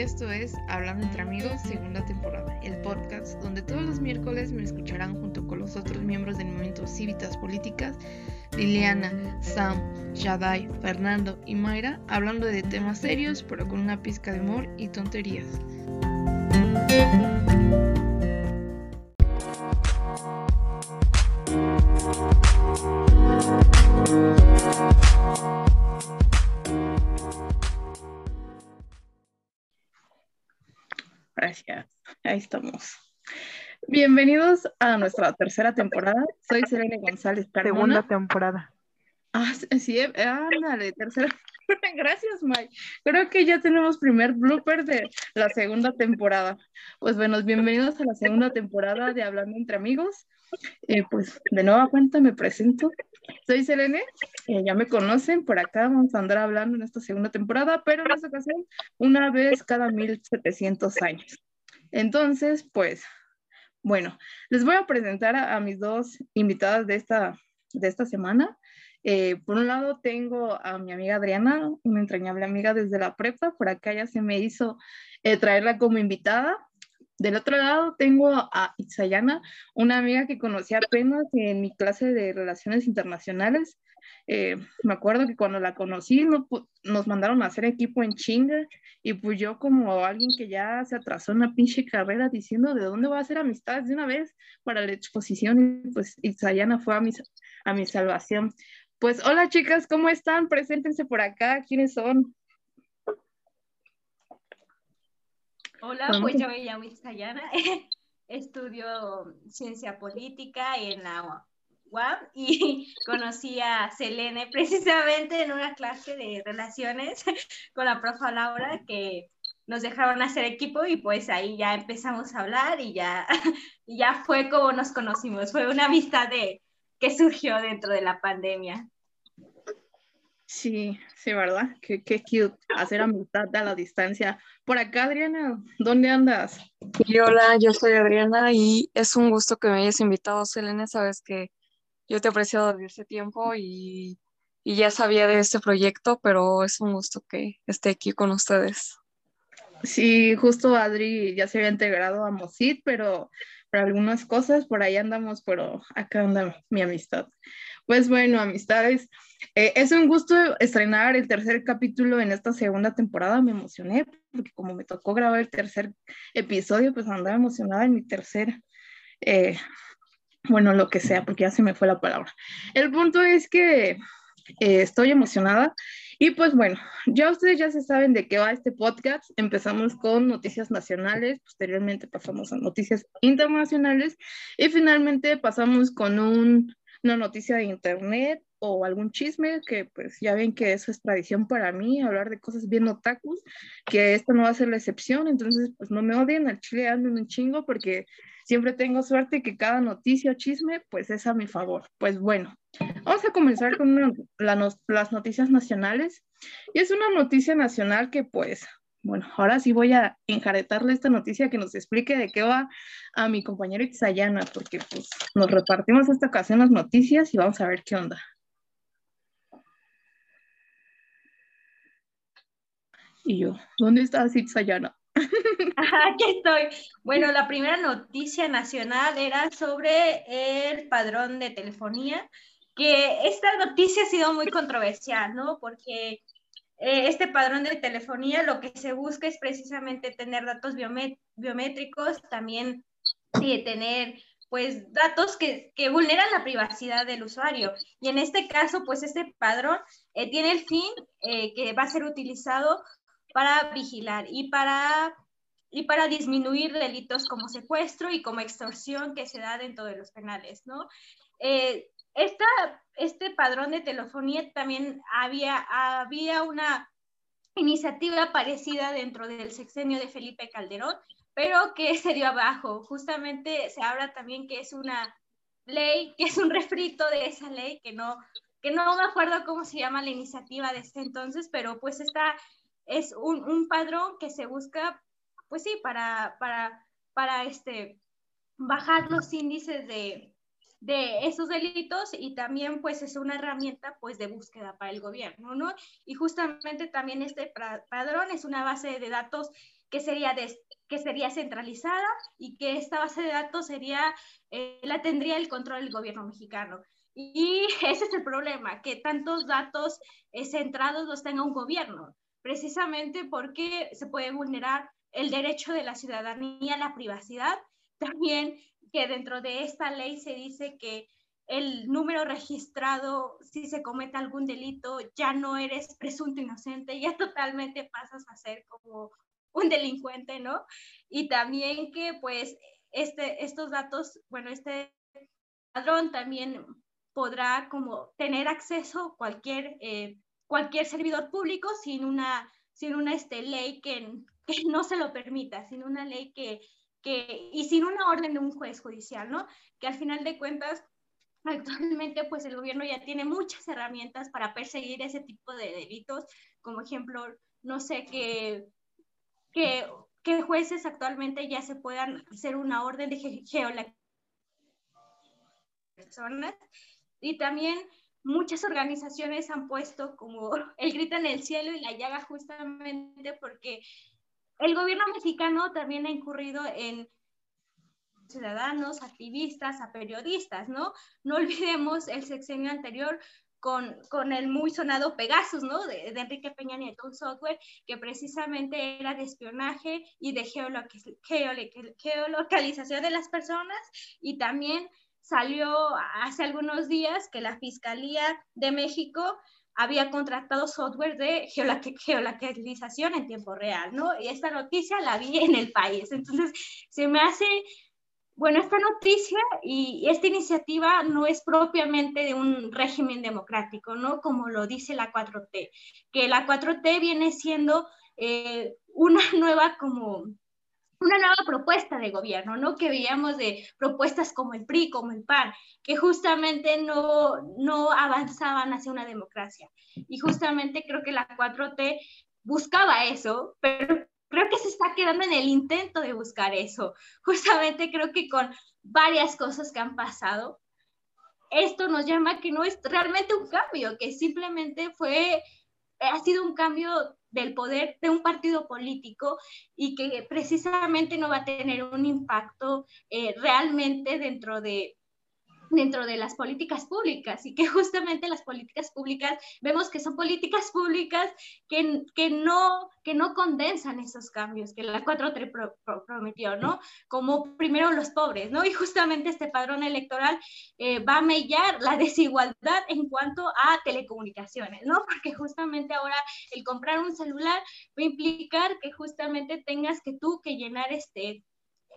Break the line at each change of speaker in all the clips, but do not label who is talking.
esto es Hablando entre amigos, segunda temporada, el podcast donde todos los miércoles me escucharán junto con los otros miembros del movimiento Cívitas Políticas, Liliana, Sam, Shadai, Fernando y Mayra, hablando de temas serios pero con una pizca de humor y tonterías. Gracias, ahí estamos. Bienvenidos a nuestra tercera temporada. Soy Selene González Carmona.
Segunda temporada.
Ah, sí, ándale, tercera. Gracias, Mike. Creo que ya tenemos primer blooper de la segunda temporada. Pues bueno, bienvenidos a la segunda temporada de Hablando entre Amigos. Eh, pues de nueva cuenta me presento. Soy Selene, eh, ya me conocen, por acá vamos a andar hablando en esta segunda temporada, pero en esta ocasión una vez cada 1700 años. Entonces, pues, bueno, les voy a presentar a, mis dos invitadas de esta, de esta semana. Eh, por un lado tengo a mi amiga Adriana, una entrañable amiga desde la prepa, por acá ya se me hizo traerla como invitada. Del otro lado tengo a Itzayana, una amiga que conocí apenas en mi clase de Relaciones Internacionales. Eh, me acuerdo que cuando la conocí nos mandaron a hacer equipo en chinga y pues yo como alguien que ya se atrasó en una pinche carrera diciendo de dónde voy a hacer amistades de una vez para la exposición y pues Itzayana fue a mi, a mi salvación. Pues hola chicas, ¿cómo están? Preséntense por acá, ¿quiénes son?
Hola, pues yo me llamo Isayana, estudio ciencia política en la y conocí a Selene precisamente en una clase de relaciones con la profa Laura que nos dejaron hacer equipo y pues ahí ya empezamos a hablar y ya, y ya fue como nos conocimos, fue una amistad de, que surgió dentro de la pandemia.
Sí, sí, ¿verdad? Qué, qué cute hacer amistad a la distancia. Por acá, Adriana, ¿dónde andas?
hola, yo soy Adriana y es un gusto que me hayas invitado, Selene. Sabes que yo te he apreciado desde ese tiempo y, y ya sabía de este proyecto, pero es un gusto que esté aquí con ustedes.
Sí, justo Adri ya se había integrado a Mosit, pero por algunas cosas por ahí andamos, pero acá anda mi amistad. Pues bueno, amistades, eh, es un gusto estrenar el tercer capítulo en esta segunda temporada. Me emocioné porque como me tocó grabar el tercer episodio, pues andaba emocionada en mi tercer, eh, bueno, lo que sea, porque ya se me fue la palabra. El punto es que eh, estoy emocionada y pues bueno, ya ustedes ya se saben de qué va este podcast. Empezamos con noticias nacionales, posteriormente pasamos a noticias internacionales y finalmente pasamos con un, una noticia de internet o algún chisme, que pues ya ven que eso es tradición para mí, hablar de cosas bien otakus, que esto no va a ser la excepción, entonces pues no me odien, al chile un chingo porque siempre tengo suerte que cada noticia o chisme pues es a mi favor. Pues bueno, vamos a comenzar con las noticias nacionales y es una noticia nacional que pues bueno, ahora sí voy a enjaretarle esta noticia que nos explique de qué va a mi compañero Itzayana, porque pues nos repartimos esta ocasión las noticias y vamos a ver qué onda. Y yo, ¿dónde está Itzayana?
Aquí estoy. Bueno, la primera noticia nacional era sobre el padrón de telefonía, que esta noticia ha sido muy controversial, ¿no? Porque eh, este padrón de telefonía lo que se busca es precisamente tener datos biométricos, también eh, tener pues datos que, que, vulneran la privacidad del usuario. Y en este caso, pues este padrón eh, tiene el fin que va a ser utilizado para vigilar y para, y para disminuir delitos como secuestro y como extorsión que se da dentro de los penales, ¿no? Eh, esta, este padrón de telefonía también había, había una iniciativa parecida dentro del sexenio de Felipe Calderón, pero que se dio abajo. Justamente se habla también que es una ley, que es un refrito de esa ley, que no, que no me acuerdo cómo se llama la iniciativa de este entonces, pero pues está es un, un padrón que se busca, pues sí, para, para, para este, bajar los índices de, de esos delitos y también pues es una herramienta pues de búsqueda para el gobierno, ¿no? Y justamente también este padrón es una base de datos que sería, que sería centralizada y que esta base de datos sería, eh, la tendría el control del gobierno mexicano. Y ese es el problema, que tantos datos eh, centrados los tenga un gobierno, precisamente porque se puede vulnerar el derecho de la ciudadanía a la privacidad. También que dentro de esta ley se dice que el número registrado, si se comete algún delito, ya no eres presunto inocente, ya totalmente pasas a ser como un delincuente, ¿no? Y también que pues este, estos datos, bueno, este padrón también podrá como tener acceso cualquier, eh, cualquier servidor público sin una, sin una este, ley que, que no se lo permita, sin una ley que, que, y sin una orden de un juez judicial, ¿no? Que al final de cuentas Actualmente, pues el gobierno ya tiene muchas herramientas para perseguir ese tipo de delitos, como ejemplo, no sé, que, que, que jueces actualmente ya se puedan hacer una orden de geolocalización personas y también muchas organizaciones han puesto como el grito en el cielo y la llaga justamente porque el gobierno mexicano también ha incurrido en ciudadanos, activistas, a periodistas, ¿no? No olvidemos el sexenio anterior con, con, el muy sonado Pegasus, ¿no? De, Enrique Peña Nieto, un software que precisamente era de espionaje y de geolocalización de las personas y también salió hace algunos días que la Fiscalía de México había contratado software de geolocalización en tiempo real, ¿no? Y esta noticia la vi en el país. Entonces, se me hace bueno, esta noticia y esta iniciativa no es propiamente de un régimen democrático, ¿no? Como lo dice la 4T, que la 4T viene siendo eh, una nueva como una nueva propuesta de gobierno, ¿no? Que veíamos de propuestas como el PRI, como el PAN, que justamente no, no avanzaban hacia una democracia. Y justamente creo que la 4T buscaba eso, pero creo que se está quedando en el intento de buscar eso. Justamente creo que con varias cosas que han pasado, esto nos llama que no es realmente un cambio, que simplemente fue, ha sido un cambio del poder de un partido político y que precisamente no va a tener un impacto eh, realmente dentro de dentro de las políticas públicas y que justamente las políticas públicas vemos que son políticas públicas que, que, no, que no condensan esos cambios que la 4T prometió, ¿no? Como primero los pobres, ¿no? Y justamente este padrón electoral eh, va a mellar la desigualdad en cuanto a telecomunicaciones, ¿no? Porque justamente ahora el comprar un celular va a implicar que justamente tengas que tú que llenar este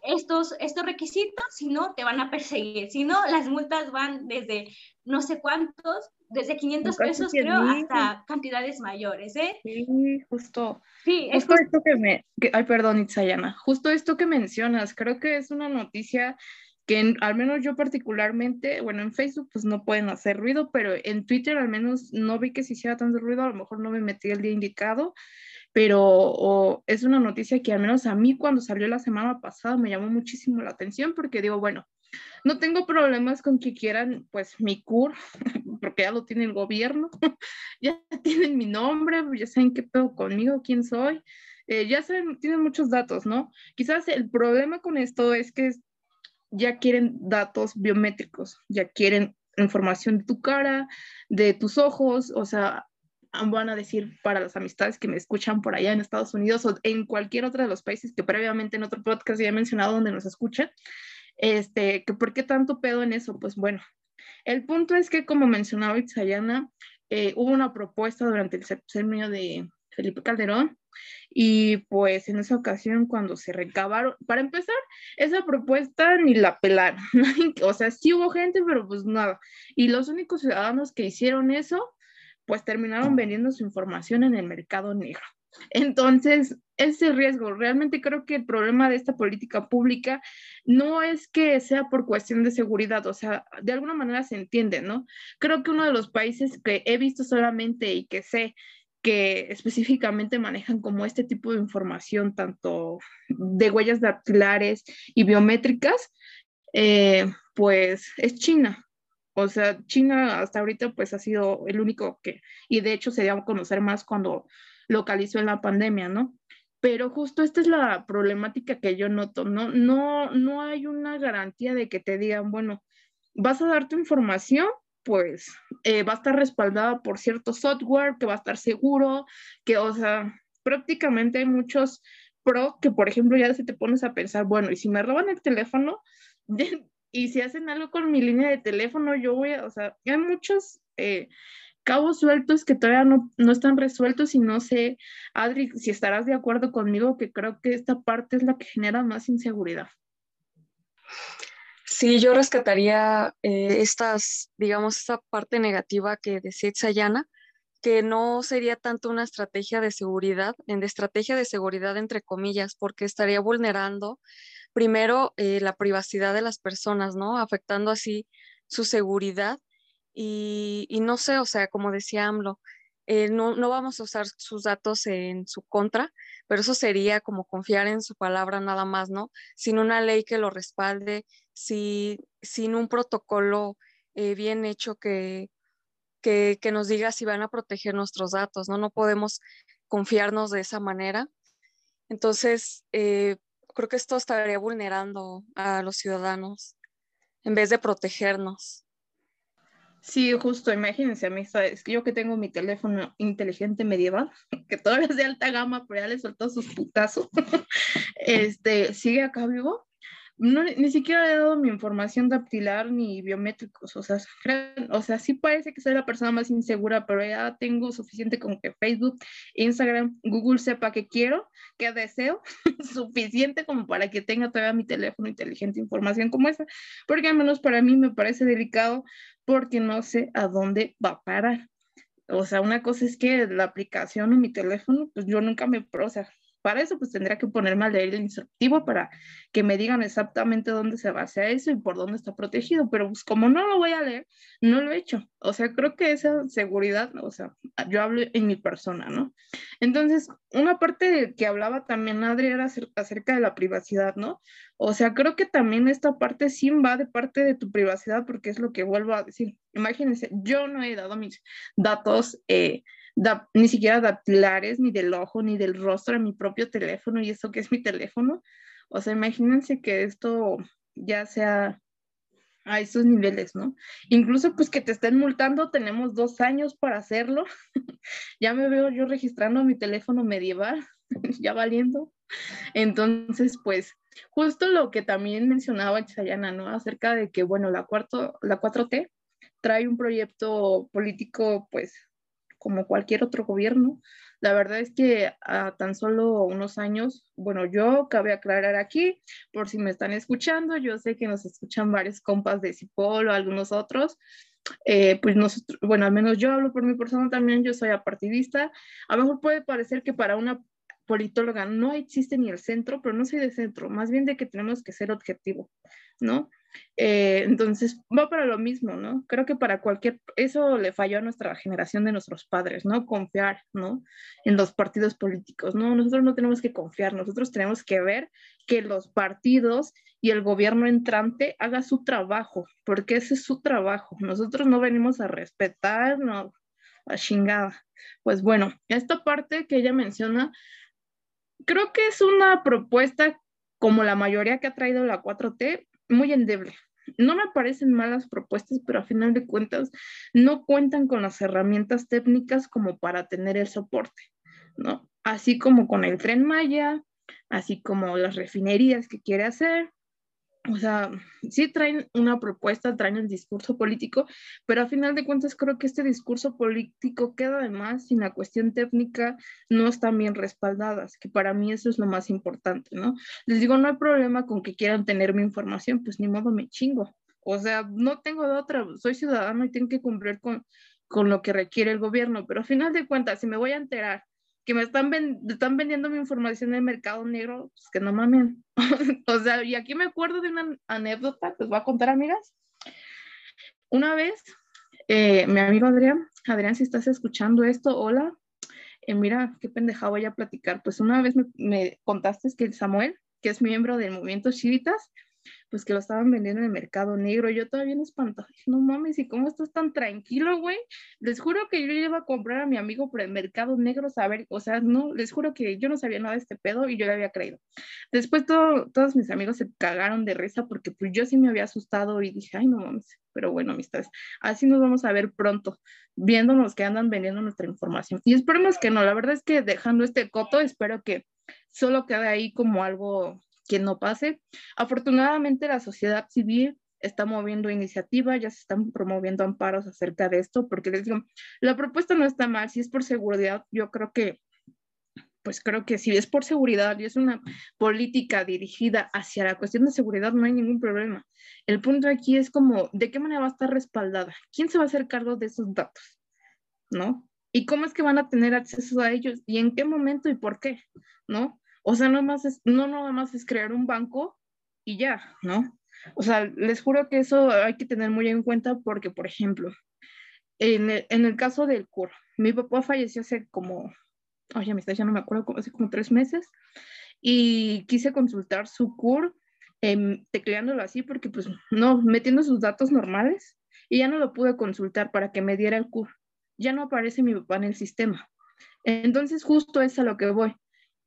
estos, estos requisitos, si no, te van a perseguir. Si no, las multas van desde no sé cuántos, desde 500 pesos creo, hasta cantidades mayores, ¿eh?
Sí, justo. Sí, justo esto que me... ay, perdón, Itzayana. Justo esto que mencionas, creo que es una noticia que al menos yo particularmente, bueno, en Facebook pues no pueden hacer ruido, pero en Twitter al menos no vi que se hiciera tanto ruido, a lo mejor no me metí el día indicado, pero es una noticia que al menos a mí cuando salió la semana pasada me llamó muchísimo la atención porque digo, bueno, no tengo problemas con que quieran pues mi CUR, porque ya lo tiene el gobierno, ya tienen mi nombre, ya saben qué pedo conmigo, quién soy, eh, ya saben, tienen muchos datos, ¿no? Quizás el problema con esto es que ya quieren datos biométricos, ya quieren información de tu cara, de tus ojos, o sea, van a decir para las amistades que me escuchan por allá en Estados Unidos o en cualquier otro de los países que previamente en otro podcast ya he mencionado donde nos escuchan, este, que por qué tanto pedo en eso, pues bueno, el punto es que como mencionaba Itzayana, eh, hubo una propuesta durante el sexenio de Felipe Calderón y pues en esa ocasión cuando se recabaron, para empezar, esa propuesta ni la pelaron, o sea, sí hubo gente, pero pues nada, y los únicos ciudadanos que hicieron eso pues terminaron vendiendo su información en el mercado negro. Entonces, ese riesgo, realmente creo que el problema de esta política pública no es que sea por cuestión de seguridad, o sea, de alguna manera se entiende, ¿no? Creo que uno de los países que he visto solamente y que sé que específicamente manejan como este tipo de información, tanto de huellas dactilares y biométricas, eh, pues es China. O sea, China hasta ahorita pues ha sido el único que, y de hecho se dio a conocer más cuando localizó en la pandemia, ¿no? pero justo esta es la problemática que yo noto, ¿no? No, no hay una garantía de que te digan, bueno, vas a dar tu información, pues eh, va a estar respaldada por cierto software, que va a estar seguro, que, o sea, prácticamente hay muchos pro que, por ejemplo, ya se te pones a pensar, bueno, y si me roban el teléfono, y si hacen algo con mi línea de teléfono, yo voy a, o sea, hay muchos eh, cabos sueltos que todavía no, no, están resueltos y no sé, Adri, si estarás de acuerdo conmigo, que creo que esta parte es la que genera más inseguridad.
Sí, yo rescataría eh, estas, digamos, esta parte negativa que decía Sayana, que no sería tanto una estrategia de seguridad, en de estrategia de seguridad entre comillas, porque estaría vulnerando primero eh, la privacidad de las personas, ¿no? Afectando así su seguridad y, no sé, o sea, como decía AMLO, eh, no, no, vamos a usar sus datos en su contra, pero eso sería como confiar en su palabra nada más, ¿no? Sin una ley que lo respalde, si, sin un protocolo eh, bien hecho que, que, que, nos diga si van a proteger nuestros datos, ¿no? No podemos confiarnos de esa manera. Entonces, eh, creo que esto estaría vulnerando a los ciudadanos en vez de protegernos.
Sí, justo, imagínense, amistades, yo que tengo mi teléfono inteligente medieval, que todavía es de alta gama, pero ya le soltó sus putazos, este, sigue acá vivo, no, ni siquiera he dado mi información dactilar ni biométricos, o sea, o sea, sí parece que soy la persona más insegura, pero ya tengo suficiente con que Facebook, Instagram, Google sepa que quiero, que deseo, suficiente como para que tenga todavía mi teléfono inteligente información como esa, porque al menos para mí me parece delicado porque no sé a dónde va a parar. O sea, una cosa es que la aplicación en mi teléfono, pues yo nunca me, o para eso, pues tendría que ponerme a leer el instructivo para que me digan exactamente dónde se basa eso y por dónde está protegido. Pero pues como no lo voy a leer, no lo he hecho. O sea, creo que esa seguridad, o sea, yo hablo en mi persona, ¿no? Entonces, una parte que hablaba también Adri era acerca de la privacidad, ¿no? O sea, creo que también esta parte sí va de parte de tu privacidad porque es lo que vuelvo a decir. Imagínense, yo no he dado mis datos. Eh, ni siquiera dactilares, ni del ojo, ni del rostro a mi propio teléfono, y eso que es mi teléfono. O sea, imagínense que esto ya sea a esos niveles, ¿no? Incluso pues que te estén multando, tenemos dos años para hacerlo. ya me veo yo registrando mi teléfono medieval, ya valiendo. Entonces, pues, justo lo que también mencionaba Chayana, ¿no? Acerca de que, bueno, la, cuarto, la 4T trae un proyecto político, pues, como cualquier otro gobierno. La verdad es que a tan solo unos años, bueno, yo cabe aclarar aquí, por si me están escuchando, yo sé que nos escuchan varios compas de Cipol o algunos otros, eh, pues nosotros, bueno, al menos yo hablo por mi persona también, yo soy apartidista. A lo mejor puede parecer que para una politóloga no existe ni el centro, pero no soy de centro, más bien de que tenemos que ser objetivo, ¿no? Eh, entonces, va para lo mismo, ¿no? Creo que para cualquier, eso le falló a nuestra generación de nuestros padres, ¿no? Confiar, ¿no? En los partidos políticos, ¿no? Nosotros no tenemos que confiar, nosotros tenemos que ver que los partidos y el gobierno entrante haga su trabajo, porque ese es su trabajo. Nosotros no venimos a respetar, no, a chingada. Pues bueno, esta parte que ella menciona, creo que es una propuesta como la mayoría que ha traído la 4T, muy endeble. No me parecen malas propuestas, pero a final de cuentas no cuentan con las herramientas técnicas como para tener el soporte, ¿no? Así como con el tren Maya, así como las refinerías que quiere hacer, o sea, sí traen una propuesta, traen el discurso político, pero a final de cuentas creo que este discurso político queda además sin la cuestión técnica no están bien respaldadas, que para mí eso es lo más importante, ¿no? Les digo, no hay problema con que quieran tener mi información, pues ni modo me chingo. O sea, no tengo de otra, soy ciudadano y tengo que cumplir con, con lo que requiere el gobierno, pero a final de cuentas, si me voy a enterar que me están, están vendiendo mi información en el mercado negro, pues que no mamen. o sea, y aquí me acuerdo de una anécdota que os voy a contar, amigas. Una vez, eh, mi amigo Adrián, Adrián, si estás escuchando esto, hola, eh, mira, qué pendeja voy a platicar. Pues una vez me, me, contaste que el Samuel, que es miembro del movimiento Chivitas, pues que lo estaban vendiendo en el mercado negro. Yo todavía no espantado, no mames, ¿y cómo estás tan tranquilo, güey? Les juro que yo iba a comprar a mi amigo por el mercado negro, saber, o sea, no, les juro que yo no sabía nada de este pedo y yo le había creído. Después todo, todos mis amigos se cagaron de risa porque pues yo sí me había asustado y dije, ay, no mames, pero bueno, amistades, así nos vamos a ver pronto, viéndonos que andan vendiendo nuestra información. Y esperemos que no, la verdad es que dejando este coto, espero que solo quede ahí como algo que no pase. Afortunadamente la sociedad civil está moviendo iniciativas, ya se están promoviendo amparos acerca de esto, porque les digo, la propuesta no está mal, si es por seguridad, yo creo que pues creo que si es por seguridad y es una política dirigida hacia la cuestión de seguridad, no hay ningún problema. El punto aquí es como, ¿de qué manera va a estar respaldada? ¿Quién se va a hacer cargo de esos datos? ¿No? ¿Y cómo es que van a tener acceso a ellos? ¿Y en qué momento y por qué? ¿No? O sea, no, más es, no nada más es crear un banco y ya, ¿no? O sea, les juro que eso hay que tener muy en cuenta porque, por ejemplo, en el, en el caso del CUR, mi papá falleció hace como oye, amistad, ya no me acuerdo, hace como tres meses, y quise consultar su CUR, eh, tecleándolo así, porque pues no, metiendo sus datos normales, y ya no lo pude consultar para que me diera el CUR. Ya no aparece mi papá en el sistema. Entonces, justo es a lo que voy.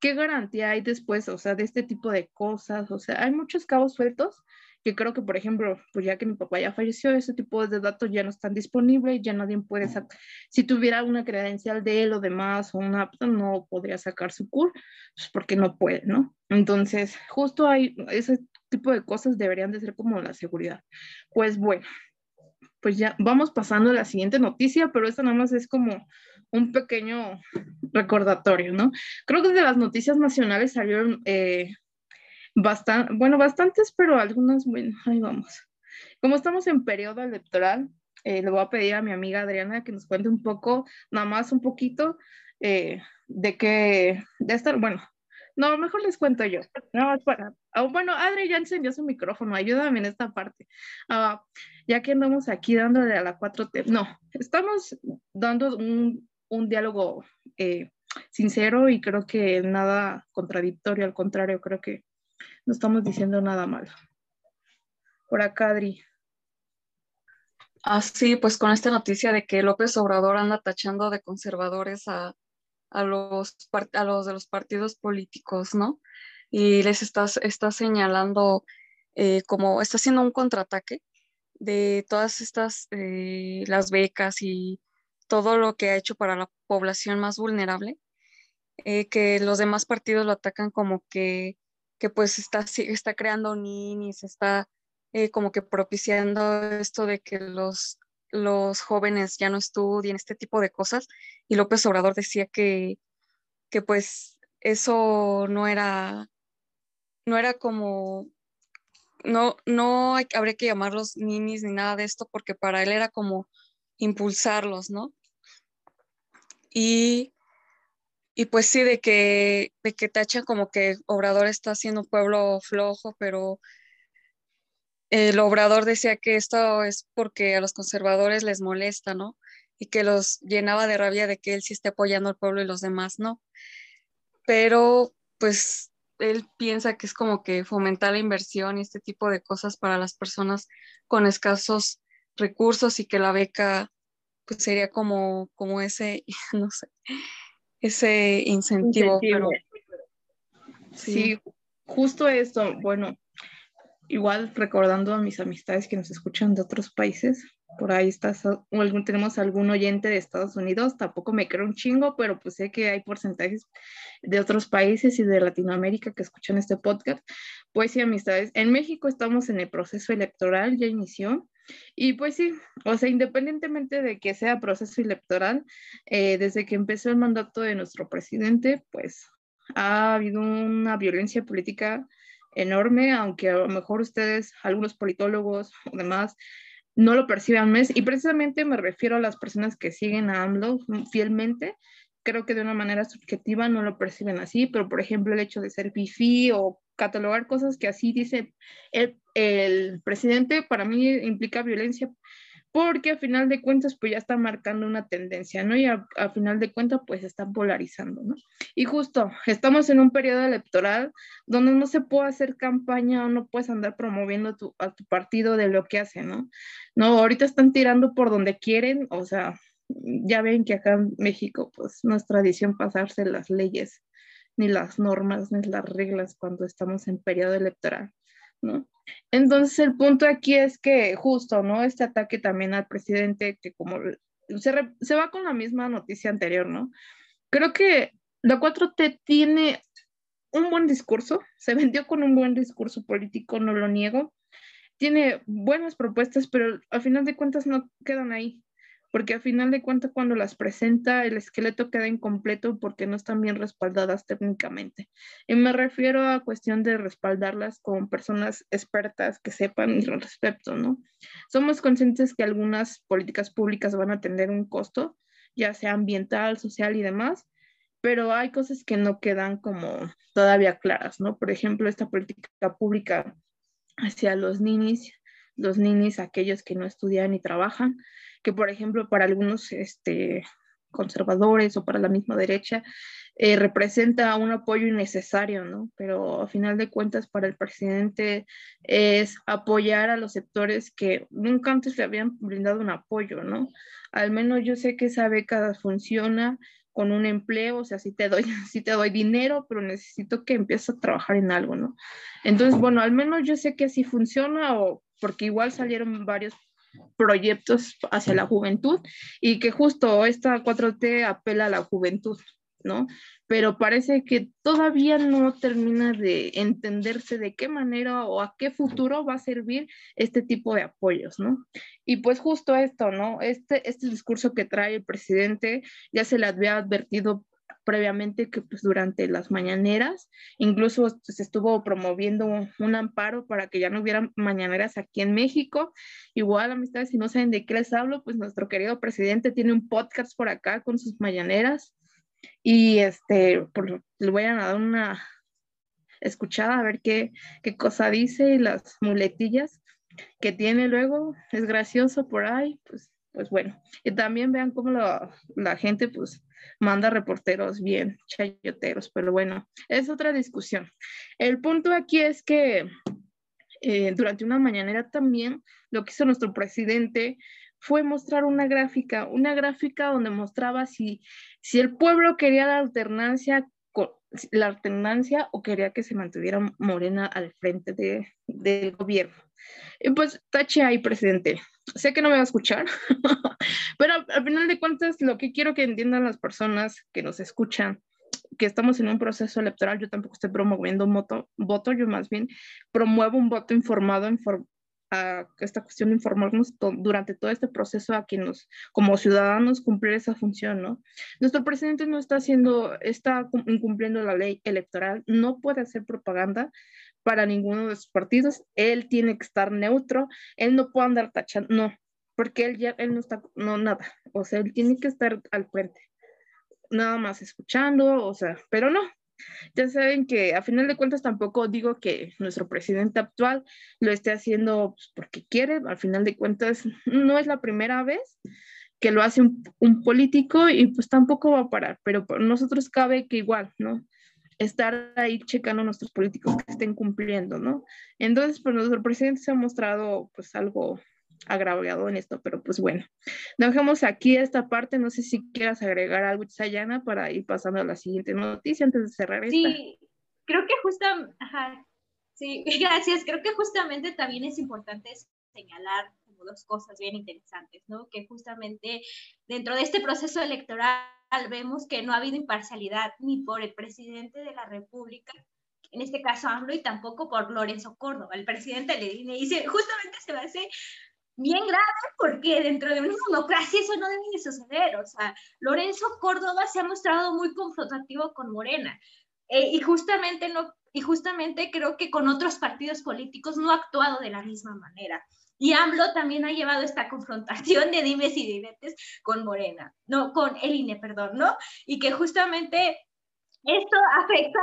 ¿Qué garantía hay después, o sea, de este tipo de cosas? O sea, hay muchos cabos sueltos que creo que, por ejemplo, pues ya que mi papá ya falleció, ese tipo de datos ya no están disponibles, ya nadie puede sacar, si tuviera una credencial de él o demás, o una apta, no podría sacar su CUR, pues porque no puede, ¿no? Entonces, justo hay ese tipo de cosas deberían de ser como la seguridad. Pues bueno, pues ya vamos pasando a la siguiente noticia, pero esta nada más es como un pequeño recordatorio, ¿no? Creo que de las noticias nacionales salieron eh, Bastante, bueno, bastantes, pero algunas, bueno, ahí vamos. Como estamos en periodo electoral, eh, le voy a pedir a mi amiga Adriana que nos cuente un poco, nada más un poquito, eh, de que, de estar, bueno, no, mejor les cuento yo. Nada más para, oh, bueno, Adri ya encendió su micrófono, ayúdame en esta parte. Uh, ya que andamos aquí dándole a la 4T, no, estamos dando un, un diálogo eh, sincero y creo que nada contradictorio, al contrario, creo que no estamos diciendo nada malo. Por acá, Adri.
Ah, sí, pues con esta noticia de que López Obrador anda tachando de conservadores a, los, a los de los partidos políticos, ¿no? Y les está, está señalando eh, como está haciendo un contraataque de todas estas, eh, las becas y todo lo que ha hecho para la población más vulnerable, eh, que los demás partidos lo atacan como que que pues está, está creando ninis, está eh, como que propiciando esto de que los, los jóvenes ya no estudien, este tipo de cosas. Y López Obrador decía que, que pues eso no era, no era como, no, no hay, habría que llamarlos ninis ni nada de esto, porque para él era como impulsarlos, ¿no? Y y pues sí, de que, de que tachan como que Obrador está siendo un pueblo flojo, pero el Obrador decía que esto es porque a los conservadores les molesta, ¿no? Y que los llenaba de rabia de que él sí esté apoyando al pueblo y los demás no. Pero pues él piensa que es como que fomentar la inversión y este tipo de cosas para las personas con escasos recursos y que la beca pues sería como, como ese, no sé, ese incentivo.
sí. justo esto. Bueno, igual recordando a mis amistades que nos escuchan de otros países, por ahí estás, algún, tenemos algún oyente de Estados Unidos, tampoco me creo un chingo, pero pues sé que hay porcentajes de otros países y de Latinoamérica que escuchan este podcast. Pues sí, amistades, en México estamos en el proceso electoral, ya inició, y pues sí, o sea, independientemente de que sea proceso electoral, eh, desde que empezó el mandato de nuestro presidente, pues ha habido una violencia política enorme, aunque a lo mejor ustedes, algunos politólogos o demás, no lo perciban más. Y precisamente me refiero a las personas que siguen a AMLO fielmente. Creo que de una manera subjetiva no lo perciben así, pero por ejemplo el hecho de ser bifi o catalogar cosas que así dice el, el presidente, para mí implica violencia porque a final de cuentas pues ya está marcando una tendencia, ¿no? Y a, final de cuentas pues está polarizando, ¿no? Y justo estamos en un periodo electoral donde no se puede hacer campaña o no puedes andar promoviendo a tu partido de lo que hace, ¿no? No, ahorita están tirando por donde quieren, o sea, ya ven que acá en México pues no es tradición pasarse las leyes, ni las normas, ni las reglas cuando estamos en periodo electoral, ¿no? Entonces, el punto aquí es que justo, ¿no? Este ataque también al presidente, que como se, se va con la misma noticia anterior, ¿no? Creo que la 4T tiene un buen discurso, se vendió con un buen discurso político, no lo niego. Tiene buenas propuestas, pero al final de cuentas no quedan ahí porque a final de cuentas cuando las presenta el esqueleto queda incompleto porque no están bien respaldadas técnicamente. Y me refiero a cuestión de respaldarlas con personas expertas que sepan al respecto, ¿no? Somos conscientes que algunas políticas públicas van a tener un costo, ya sea ambiental, social y demás, pero hay cosas que no quedan como todavía claras, ¿no? Por ejemplo, esta política pública hacia los ninis, los ninis, aquellos que no estudian ni trabajan, que por ejemplo para algunos este, conservadores o para la misma derecha eh, representa un apoyo innecesario, ¿no? Pero a final de cuentas para el presidente es apoyar a los sectores que nunca antes le habían brindado un apoyo, ¿no? Al menos yo sé que esa beca funciona con un empleo, o sea, sí te doy, sí te doy dinero, pero necesito que empieces a trabajar en algo, ¿no? Entonces, bueno, al menos yo sé que así funciona o porque igual salieron varios proyectos hacia la juventud y que justo esta 4T apela a la juventud, ¿no? Pero parece que todavía no termina de entenderse de qué manera o a qué futuro va a servir este tipo de apoyos, ¿no? Y pues justo esto, ¿no? Este, este discurso que trae el presidente ya se le había advertido previamente que pues durante las mañaneras, incluso se estuvo promoviendo un, amparo para que ya no hubiera mañaneras aquí en México. Igual, amistades, si no saben de qué les hablo, pues nuestro querido presidente tiene un podcast por acá con sus mañaneras. Y este, por, le voy a dar una escuchada a ver qué, qué cosa dice y las muletillas que tiene luego, es gracioso por ahí, pues, pues bueno, y también vean cómo la gente pues manda reporteros bien chayoteros, pero bueno, es otra discusión. El punto aquí es que eh, durante una mañanera también lo que hizo nuestro presidente fue mostrar una gráfica, una gráfica donde mostraba si, si el pueblo quería la alternancia la alternancia o quería que se mantuviera Morena al frente de, del gobierno. Y pues tache ahí, presidente. Sé que no me va a escuchar, pero al final de cuentas lo que quiero que entiendan las personas que nos escuchan, que estamos en un proceso electoral, yo tampoco estoy promoviendo un voto, voto yo más bien promuevo un voto informado, a esta cuestión de informarnos durante todo este proceso a quienes como ciudadanos cumplir esa función, ¿no? Nuestro presidente no está haciendo, está incumpliendo la ley electoral, no puede hacer propaganda para ninguno de sus partidos, él tiene que estar neutro, él no puede andar tachando, no, porque él ya, él no está, no, nada, o sea, él tiene que estar al frente, nada más escuchando, o sea, pero no, ya saben que a final de cuentas tampoco digo que nuestro presidente actual lo esté haciendo pues, porque quiere, al final de cuentas no es la primera vez que lo hace un, político y pues tampoco va a parar, pero por nosotros cabe que igual, ¿no? Estar ahí checando a nuestros políticos que estén cumpliendo, ¿no? Entonces, pues nuestro presidente se ha mostrado pues algo agraviado en esto, pero pues bueno, dejamos aquí esta parte, no sé si quieras agregar algo, Sayana, para ir pasando a la siguiente noticia antes de cerrar esta.
Sí, creo que justamente, sí, gracias, creo que justamente también es importante señalar dos cosas bien interesantes, ¿no? Que justamente dentro de este proceso electoral vemos que no ha habido imparcialidad ni por el presidente de la República, en este caso AMLO, y tampoco por Lorenzo Córdoba. El presidente le dice, justamente se va a hacer bien grave porque dentro de una democracia eso no debe de suceder. O sea, Lorenzo Córdoba se ha mostrado muy confrontativo con Morena eh, y, justamente no, y justamente creo que con otros partidos políticos no ha actuado de la misma manera. Y AMLO también ha llevado esta confrontación de dimes y diretes con Morena, no, con el INE, perdón, ¿no? Y que justamente esto afecta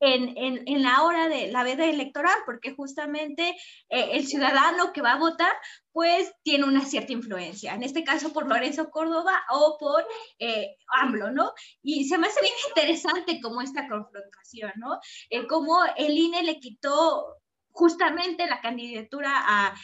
en, en, la hora de la veda electoral, porque justamente eh, el ciudadano que va a votar, pues tiene una cierta influencia, en este caso por Lorenzo Córdoba o por eh, AMLO, ¿no? Y se me hace bien interesante como esta confrontación, ¿no? Eh, como el INE le quitó justamente la candidatura a,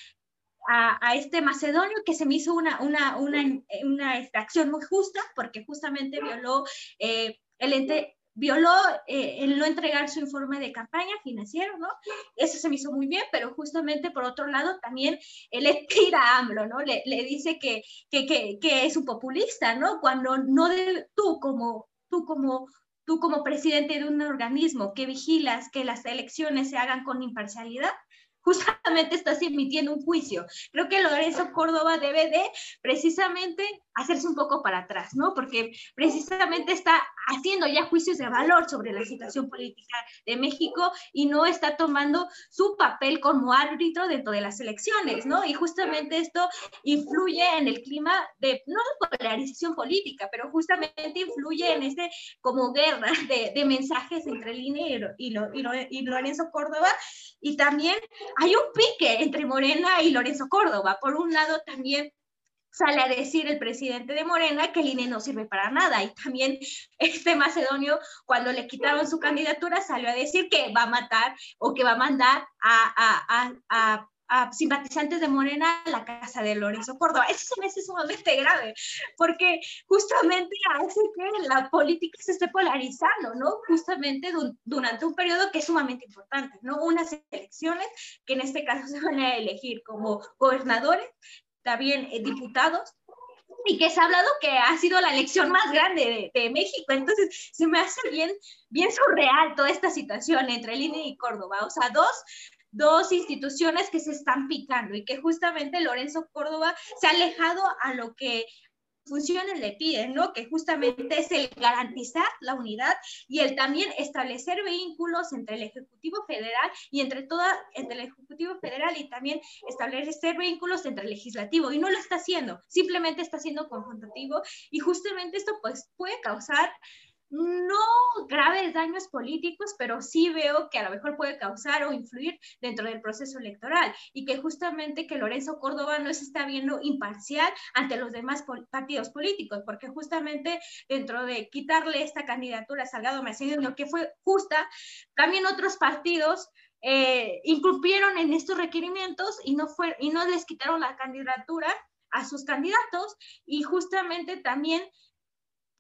a, este macedonio que se me hizo una, una, una, una acción muy justa porque justamente violó eh, el ente violó eh, el no entregar su informe de campaña financiero, ¿no? Eso se me hizo muy bien, pero justamente por otro lado también él le tira a AMLO, ¿no? Le, le dice que, que, que, que, es un populista, ¿no? Cuando no de, tú como, tú como tú como presidente de un organismo que vigilas que las elecciones se hagan con imparcialidad, justamente estás emitiendo un juicio. Creo que Lorenzo Córdoba debe de precisamente hacerse un poco para atrás, ¿no? Porque precisamente está haciendo ya juicios de valor sobre la situación política de México y no está tomando su papel como árbitro dentro de las elecciones, ¿no? Y justamente esto influye en el clima de, no de polarización política, pero justamente influye en este como guerra de, mensajes entre Línea y, y, y Lorenzo Córdoba. Y también hay un pique entre Morena y Lorenzo Córdoba. Por un lado, también sale a decir el presidente de Morena que el INE no sirve para nada. Y también este macedonio, cuando le quitaron su candidatura, salió a decir que va a matar o que va a mandar a, a, simpatizantes de Morena a la casa de Lorenzo Córdoba. Eso me hace sumamente grave, porque justamente hace que la política se esté polarizando, ¿no? Justamente durante un periodo que es sumamente importante, ¿no? Unas elecciones que en este caso se van a elegir como gobernadores, también eh, diputados, y que se ha hablado que ha sido la elección más grande de, México. Entonces, se me hace bien, bien surreal toda esta situación entre el INE y Córdoba. O sea, dos, dos instituciones que se están picando y que justamente Lorenzo Córdoba se ha alejado a lo que funciones le piden, ¿no? Que justamente es el garantizar la unidad y el también establecer vínculos entre el Ejecutivo Federal y entre toda, entre el Ejecutivo Federal y también establecer vínculos entre el Legislativo. Y no lo está haciendo, simplemente está siendo confrontativo y justamente esto pues puede causar no graves daños políticos, pero sí veo que a lo mejor puede causar o influir dentro del proceso electoral y que justamente que Lorenzo Córdoba no se está viendo imparcial ante los demás partidos políticos, porque justamente dentro de quitarle esta candidatura a Salgado Macedonio, que fue justa, también otros partidos eh, incumplieron en estos requerimientos y no, fue, y no les quitaron la candidatura a sus candidatos y justamente también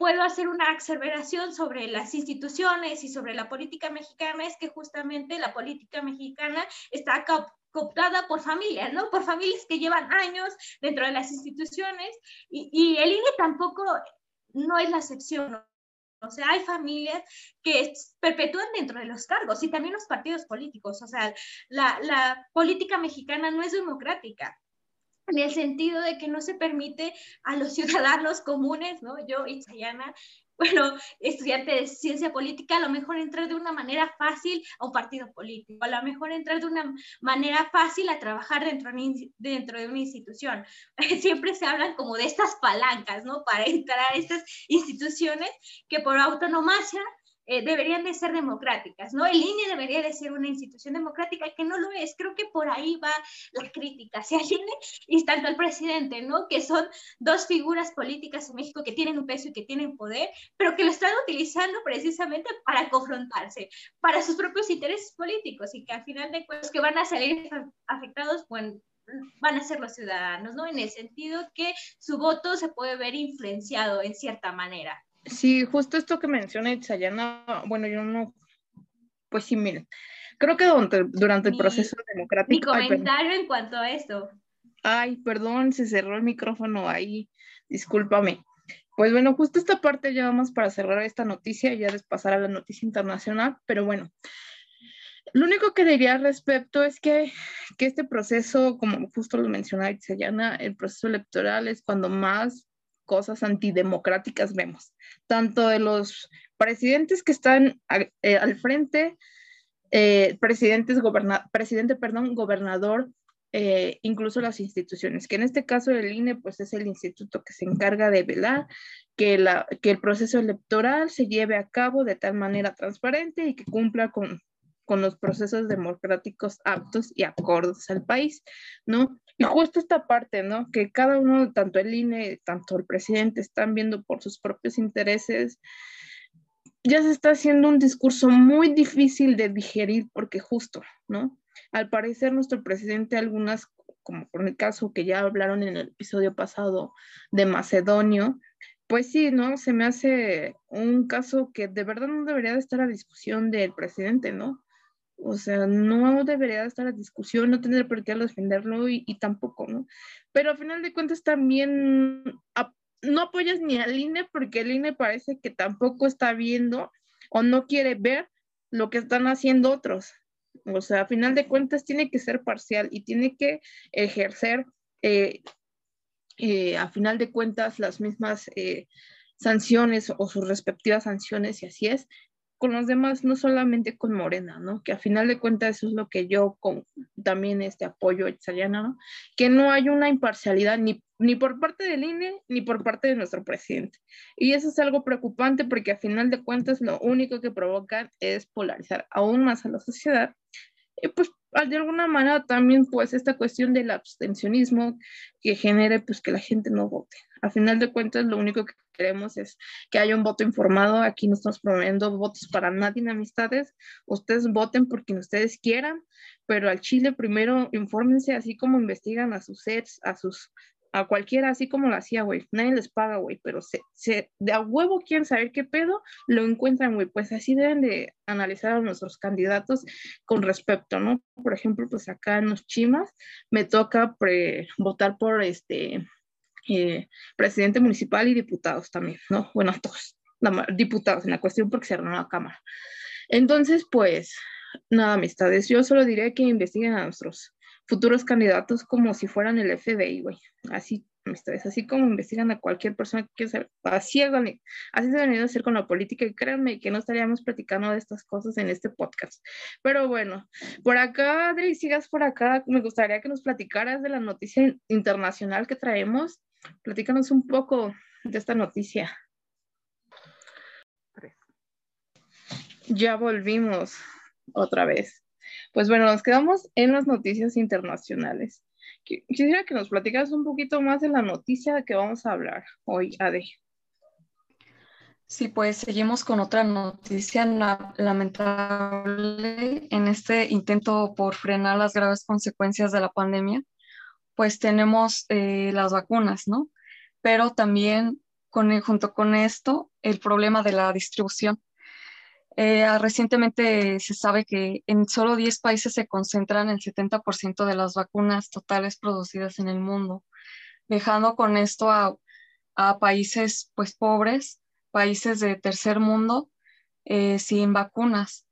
puedo hacer una aseveración sobre las instituciones y sobre la política mexicana es que justamente la política mexicana está cooptada por familias, ¿no? Por familias que llevan años dentro de las instituciones y, y el INE tampoco no es la excepción. O sea, hay familias que perpetúan dentro de los cargos y también los partidos políticos. O sea, la, la política mexicana no es democrática en el sentido de que no se permite a los ciudadanos comunes, ¿no? Yo, Itzayana, bueno, estudiante de ciencia política, a lo mejor entrar de una manera fácil a un partido político, a lo mejor entrar de una manera fácil a trabajar dentro, dentro de una institución. Siempre se hablan como de estas palancas, ¿no? Para entrar a estas instituciones que por autonomía eh, deberían de ser democráticas, ¿no? El INE debería de ser una institución democrática que no lo es. Creo que por ahí va la crítica hacia el INE y tanto el presidente, ¿no? Que son dos figuras políticas en México que tienen un peso y que tienen poder, pero que lo están utilizando precisamente para confrontarse, para sus propios intereses políticos y que al final de cuentas que van a salir afectados, van a ser los ciudadanos, ¿no? En el sentido que su voto se puede ver influenciado en cierta manera.
Sí, justo esto que menciona Itzayana, bueno, yo no, pues sí, miren, creo que durante, durante el proceso democrático...
Mi comentario ay, en cuanto a esto.
Ay, perdón, se cerró el micrófono ahí, discúlpame. Pues bueno, justo esta parte ya vamos para cerrar esta noticia y ya pasar a la noticia internacional, pero bueno, lo único que diría al respecto es que, que este proceso, como justo lo mencionaba Itzayana, el proceso electoral es cuando más cosas antidemocráticas vemos, tanto de los presidentes que están eh, al frente, eh, presidentes presidente, perdón, gobernador eh, incluso las instituciones, que en este caso el INE pues es el instituto que se encarga de velar que, la, que el proceso electoral se lleve a cabo de tal manera transparente y que cumpla con, con los procesos democráticos aptos y acordes al país, ¿no? Y justo esta parte, ¿no? Que cada uno, tanto el INE, tanto el presidente, están viendo por sus propios intereses, ya se está haciendo un discurso muy difícil de digerir porque justo, ¿no? Al parecer, nuestro presidente, algunas, como por el caso que ya hablaron en el episodio pasado de Macedonio, pues sí, ¿no? Se me hace un caso que de verdad no debería de estar a discusión del presidente, ¿no? O sea, no debería de estar a discusión, no tendría por qué defenderlo y, y tampoco, ¿no? Pero al final de cuentas también no apoyas ni al INE porque el INE parece que tampoco está viendo o no quiere ver lo que están haciendo otros. O sea, a final de cuentas tiene que ser parcial y tiene que ejercer, eh, eh, a final de cuentas, las mismas eh, sanciones o sus respectivas sanciones, y así es, con los demás, no solamente con Morena, ¿no? Que a final de cuentas eso es lo que yo con también este apoyo italiano, ¿no? Que no hay una imparcialidad ni, ni por parte del INE ni por parte de nuestro presidente. Y eso es algo preocupante porque a final de cuentas lo único que provocan es polarizar aún más a la sociedad. Y pues de alguna manera también pues esta cuestión del abstencionismo que genere pues que la gente no vote. A final de cuentas lo único que queremos es que haya un voto informado. Aquí no estamos promoviendo votos para nadie en amistades. Ustedes voten por quien ustedes quieran, pero al Chile primero infórmense así como investigan a sus sets, a sus a cualquiera, así como lo hacía, güey. Nadie les paga, güey, pero se, se, de a huevo quieren saber qué pedo, lo encuentran, güey. Pues así deben de analizar a nuestros candidatos con respecto, ¿no? Por ejemplo, pues acá en los Chimas me toca votar por este eh, presidente municipal y diputados también, ¿no? Bueno, todos, diputados en la cuestión porque se reunió la Cámara. Entonces, pues, nada, amistades, yo solo diré que investiguen a nuestros futuros candidatos como si fueran el FBI, güey. Así, amistades, así como investigan a cualquier persona que quiera Así, así se ha venido a hacer con la política y créanme que no estaríamos platicando de estas cosas en este podcast. Pero bueno, por acá, Adri, sigas por acá, me gustaría que nos platicaras de la noticia internacional que traemos. Platícanos un poco de esta noticia. Ya volvimos otra vez. Pues bueno, nos quedamos en las noticias internacionales. Quisiera que nos platicas un poquito más de la noticia de que vamos a hablar hoy, Ade.
Sí, pues seguimos con otra noticia lamentable en este intento por frenar las graves consecuencias de la pandemia. Pues tenemos eh, las vacunas, ¿no? Pero también con, junto con esto, el problema de la distribución. Eh, ah, recientemente se sabe que en solo 10 países se concentran el 70% de las vacunas totales producidas en el mundo, dejando con esto a, países pues pobres, países de tercer mundo, eh, sin vacunas.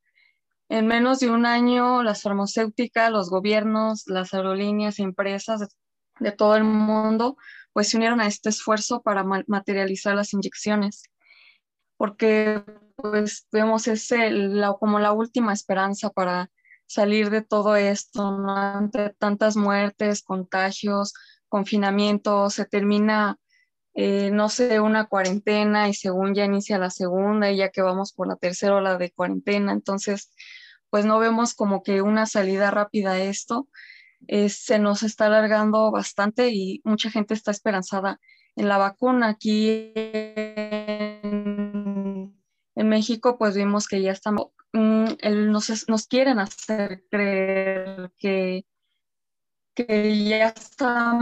En menos de un año, las farmacéuticas, los gobiernos, las aerolíneas, empresas de, todo el mundo, pues se unieron a este esfuerzo para materializar las inyecciones, porque pues vemos ese la, como la última esperanza para salir de todo esto, ¿no? ante tantas muertes, contagios, confinamiento, se termina, eh, no sé, una cuarentena y según ya inicia la segunda y ya que vamos por la tercera ola de cuarentena, entonces pues no vemos como que una salida rápida a esto, eh, se nos está alargando bastante y mucha gente está esperanzada en la vacuna. Aquí México, pues vimos que ya estamos, mm, nos, nos, quieren hacer creer que, que ya está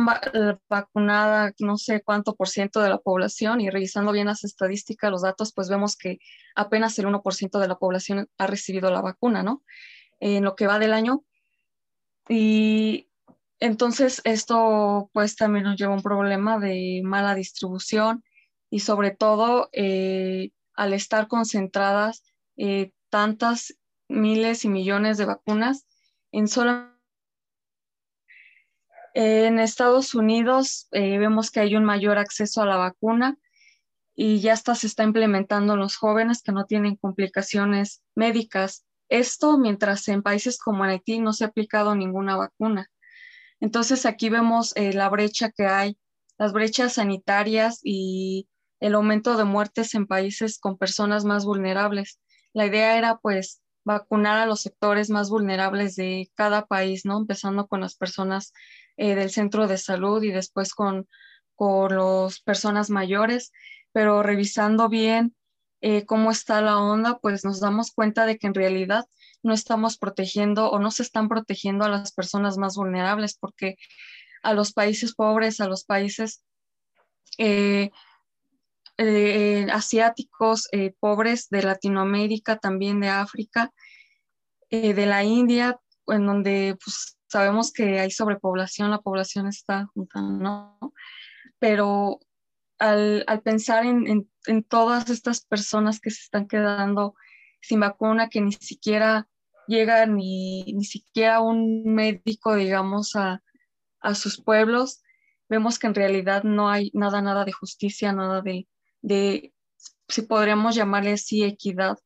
vacunada no sé cuánto por ciento de la población y revisando bien las estadísticas, los datos, pues vemos que apenas el 1% de la población ha recibido la vacuna, ¿no? En lo que va del año. Y entonces esto pues también nos lleva a un problema de mala distribución y sobre todo eh, al estar concentradas eh, tantas miles y millones de vacunas en solo en Estados Unidos eh, vemos que hay un mayor acceso a la vacuna y ya hasta se está implementando en los jóvenes que no tienen complicaciones médicas. Esto mientras en países como en Haití no se ha aplicado ninguna vacuna. Entonces aquí vemos eh, la brecha que hay, las brechas sanitarias y el aumento de muertes en países con personas más vulnerables. La idea era pues vacunar a los sectores más vulnerables de cada país, ¿no? Empezando con las personas eh, del centro de salud y después con, con las personas mayores, pero revisando bien eh, cómo está la onda, pues nos damos cuenta de que en realidad no estamos protegiendo o no se están protegiendo a las personas más vulnerables, porque a los países pobres, a los países eh, eh, asiáticos pobres de Latinoamérica, también de África, de la India, en donde pues, sabemos que hay sobrepoblación, la población está junta, ¿no? Pero al, pensar en, todas estas personas que se están quedando sin vacuna, que ni siquiera llega ni, ni siquiera un médico, digamos, a, sus pueblos, vemos que en realidad no hay nada, nada de justicia, nada de, de si podríamos llamarle así, equidad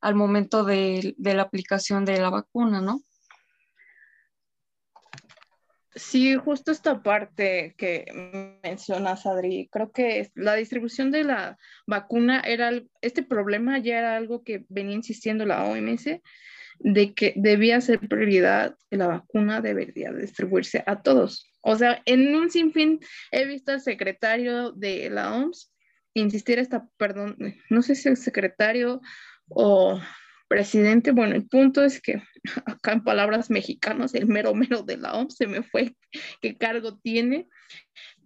al momento de, de la aplicación de la vacuna, ¿no?
Sí, justo esta parte que mencionas, Adri, creo que la distribución de la vacuna era, este problema ya era algo que venía insistiendo la OMS, de que debía ser prioridad que la vacuna debería distribuirse a todos. O sea, en un sinfín he visto al secretario de la OMS insistir esta, perdón, no sé si el secretario o presidente, bueno, el punto es que acá en palabras mexicanas, el mero mero de la OMS se me fue qué cargo tiene.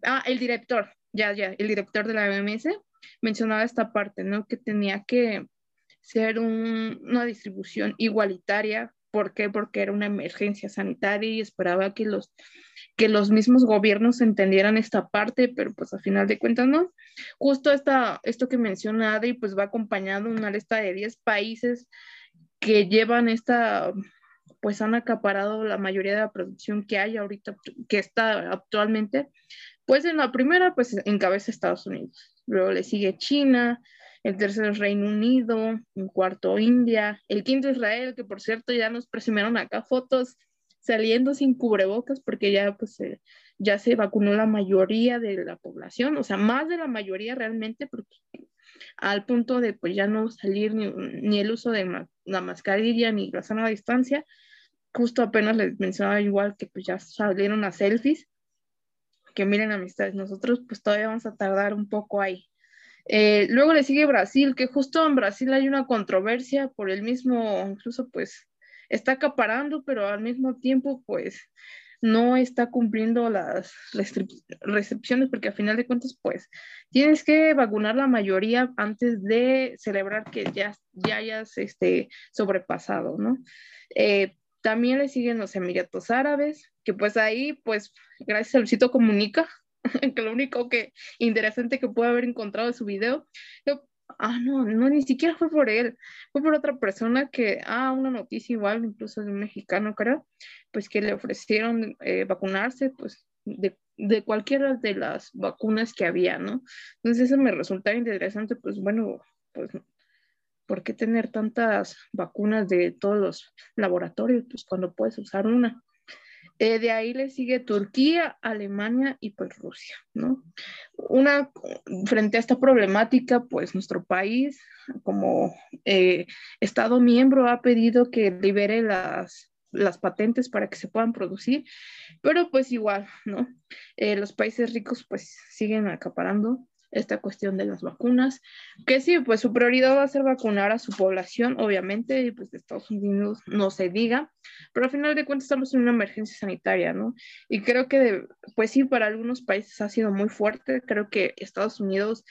Ah, el director, ya, ya, el director de la OMS mencionaba esta parte, ¿no? Que tenía que ser una distribución igualitaria. ¿Por qué? Porque era una emergencia sanitaria y esperaba que los, que los mismos gobiernos entendieran esta parte, pero pues a final de cuentas no. Justo esta, esto que menciona Adri, pues va acompañado una lista de 10 países que llevan esta, pues han acaparado la mayoría de la producción que hay ahorita, que está actualmente. Pues en la primera, pues encabeza Estados Unidos. Luego le sigue China, el tercero es Reino Unido, el cuarto India, el quinto Israel, que por cierto ya nos presumieron acá fotos saliendo sin cubrebocas porque ya pues ya se vacunó la mayoría de la población, o sea, más de la mayoría realmente, porque al punto de pues ya no salir ni, el uso de la mascarilla ni la sana distancia. Justo apenas les mencionaba igual que pues ya salieron las selfies, que miren amistades, nosotros pues todavía vamos a tardar un poco ahí. Eh, luego le sigue Brasil, que justo en Brasil hay una controversia por el mismo, incluso pues está acaparando, pero al mismo tiempo pues no está cumpliendo las restricciones porque a final de cuentas pues tienes que vacunar la mayoría antes de celebrar que ya, ya hayas este, sobrepasado, ¿no? Eh, también le siguen los Emiratos Árabes, que pues ahí pues gracias a Luisito Comunica, que lo único que interesante que puede haber encontrado de su video, ah, no, no, ni siquiera fue por él, fue por otra persona que, ah, una noticia igual, incluso de un mexicano, creo, pues que le ofrecieron eh, vacunarse, pues de, de, cualquiera de las vacunas que había, ¿no? Entonces eso me resultaba interesante, pues bueno, pues, ¿por qué tener tantas vacunas de todos los laboratorios? Pues cuando puedes usar una. Eh, de ahí le sigue Turquía, Alemania y pues Rusia, ¿no? Una, frente a esta problemática, pues nuestro país como eh, Estado miembro ha pedido que libere las, las patentes para que se puedan producir, pero pues igual, ¿no? Eh, los países ricos pues siguen acaparando esta cuestión de las vacunas, que sí, pues su prioridad va a ser vacunar a su población, obviamente, y pues de Estados Unidos no se diga, pero al final de cuentas estamos en una emergencia sanitaria, ¿no? Y creo que, pues sí, para algunos países ha sido muy fuerte, creo que Estados Unidos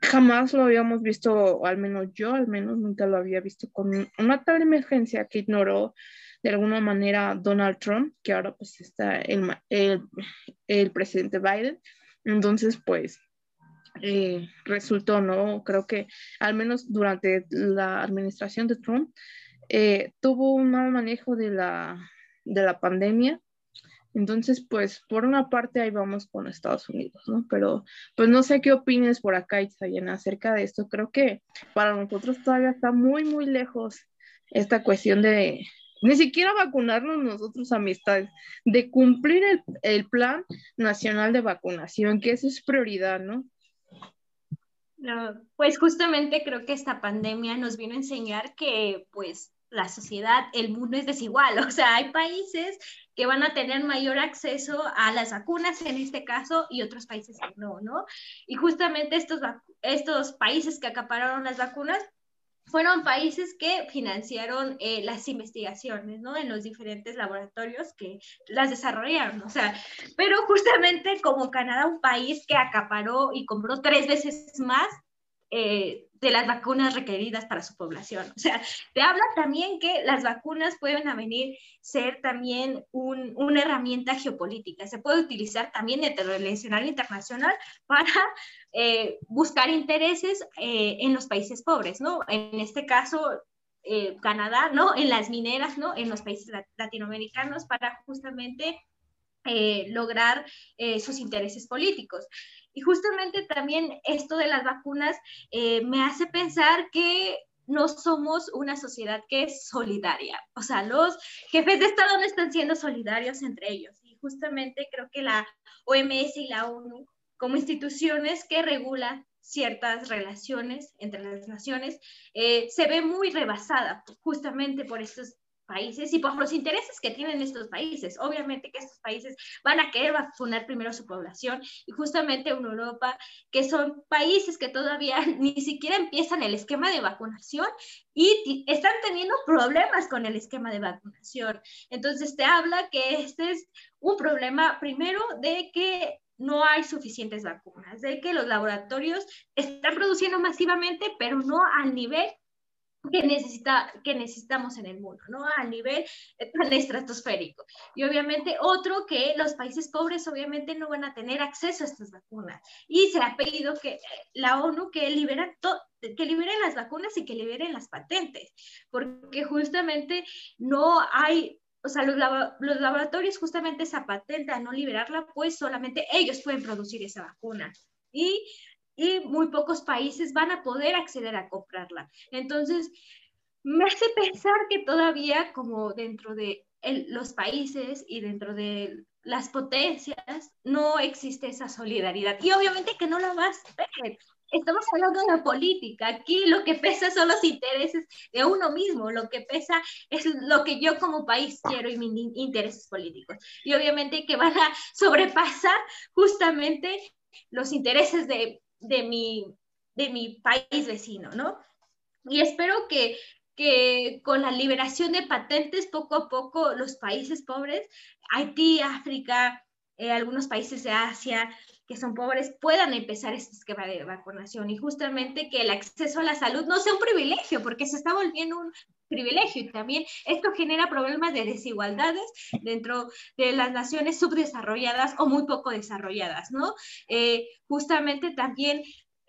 jamás lo habíamos visto, o al menos yo, al menos nunca lo había visto con una tal emergencia que ignoró de alguna manera Donald Trump, que ahora pues está el, el, el presidente Biden. Entonces, pues eh, resultó, ¿no? Creo que al menos durante la administración de Trump eh, tuvo un mal manejo de la, de la pandemia. Entonces, pues por una parte ahí vamos con Estados Unidos, ¿no? Pero pues no sé qué opines por acá, Itzayen, acerca de esto. Creo que para nosotros todavía está muy, muy lejos esta cuestión de ni siquiera vacunarnos nosotros, amistades, de cumplir el, el plan nacional de vacunación, que eso es prioridad, ¿no?
No, pues justamente creo que esta pandemia nos vino a enseñar que pues la sociedad, el mundo es desigual, o sea, hay países que van a tener mayor acceso a las vacunas en este caso y otros países que no, ¿no? Y justamente estos, estos países que acapararon las vacunas fueron países que financiaron eh, las investigaciones, ¿no? En los diferentes laboratorios que las desarrollaron, o sea, pero justamente como Canadá, un país que acaparó y compró tres veces más eh, de las vacunas requeridas para su población. O sea, te habla también que las vacunas pueden venir ser también una herramienta geopolítica. Se puede utilizar también del escenario internacional para eh, buscar intereses eh, en los países pobres, ¿no? En este caso, Canadá, ¿no? En las mineras, ¿no? En los países latinoamericanos para justamente lograr sus intereses políticos. Y justamente también esto de las vacunas eh, me hace pensar que no somos una sociedad que es solidaria. O sea, los jefes de Estado no están siendo solidarios entre ellos. Y justamente creo que la OMS y la ONU, como instituciones que regulan ciertas relaciones entre las naciones, eh, se ve muy rebasada justamente por estos países y por los intereses que tienen estos países. Obviamente que estos países van a querer vacunar primero a su población y justamente en Europa, que son países que todavía ni siquiera empiezan el esquema de vacunación y están teniendo problemas con el esquema de vacunación. Entonces te habla que este es un problema primero de que no hay suficientes vacunas, de que los laboratorios están produciendo masivamente, pero no al nivel que, necesita, que necesitamos en el mundo, ¿no? A nivel estratosférico. Y obviamente otro que los países pobres obviamente no van a tener acceso a estas vacunas. Y se ha pedido que la ONU que liberen, que liberen las vacunas y que liberen las patentes, porque justamente no hay o sea, los, laboratorios justamente esa patente a no liberarla, pues solamente ellos pueden producir esa vacuna. Y y muy pocos países van a poder acceder a comprarla. Entonces, me hace pensar que todavía como dentro de los países y dentro de las potencias no existe esa solidaridad. Y obviamente que no la vas a ver. Estamos hablando de la política. Aquí lo que pesa son los intereses de uno mismo. Lo que pesa es lo que yo como país quiero y mis intereses políticos. Y obviamente que van a sobrepasar justamente los intereses de de mi, de mi país vecino, ¿no? Y espero que, que con la liberación de patentes, poco a poco los países pobres, Haití, África, eh, algunos países de Asia que son pobres puedan empezar este esquema de vacunación y justamente que el acceso a la salud no sea un privilegio, porque se está volviendo un privilegio y también esto genera problemas de desigualdades dentro de las naciones subdesarrolladas o muy poco desarrolladas, ¿no? Eh, justamente también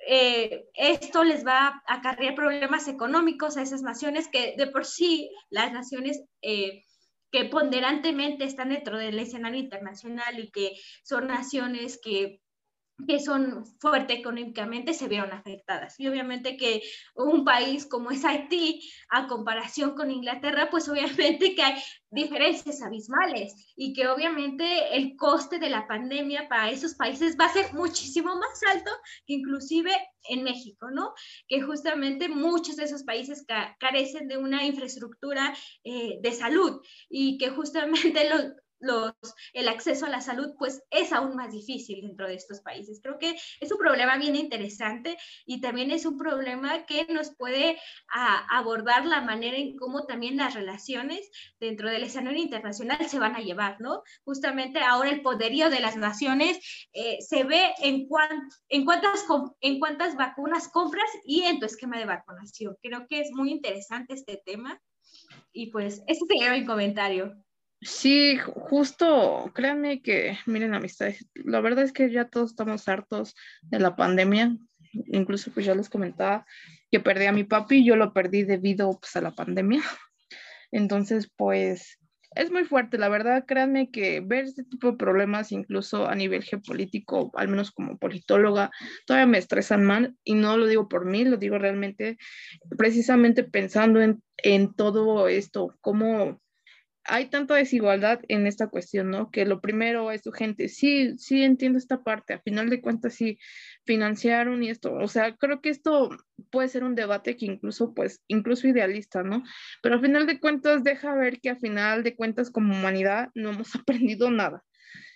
eh, esto les va a acarrear problemas económicos a esas naciones que de por sí las naciones eh, que ponderantemente están dentro del escenario internacional y que son naciones que que son fuertes económicamente se vieron afectadas. Y obviamente que un país como es Haití, a comparación con Inglaterra, pues obviamente que hay diferencias abismales y que obviamente el coste de la pandemia para esos países va a ser muchísimo más alto que inclusive en México, ¿no? Que justamente muchos de esos países carecen de una infraestructura eh, de salud y que justamente los los, el acceso a la salud, pues es aún más difícil dentro de estos países. Creo que es un problema bien interesante y también es un problema que nos puede abordar la manera en cómo también las relaciones dentro del escenario internacional se van a llevar, ¿no? Justamente ahora el poderío de las naciones eh, se ve en, cuántas, en cuántas vacunas compras y en tu esquema de vacunación. Creo que es muy interesante este tema y pues ese sería mi comentario.
Sí, justo, créanme que, miren amistades, la verdad es que ya todos estamos hartos de la pandemia, incluso pues ya les comentaba que perdí a mi papi yo lo perdí debido pues, a la pandemia. Entonces, pues es muy fuerte, la verdad, créanme que ver este tipo de problemas, incluso a nivel geopolítico, al menos como politóloga, todavía me estresan mal y no lo digo por mí, lo digo realmente precisamente pensando en, en todo esto, cómo hay tanta desigualdad en esta cuestión, ¿no? Que lo primero es tu gente. Sí, sí entiendo esta parte. A final de cuentas, sí financiaron y esto. O sea, creo que esto puede ser un debate que incluso, pues, incluso idealista, ¿no? Pero a final de cuentas deja ver que a final de cuentas como humanidad no hemos aprendido nada.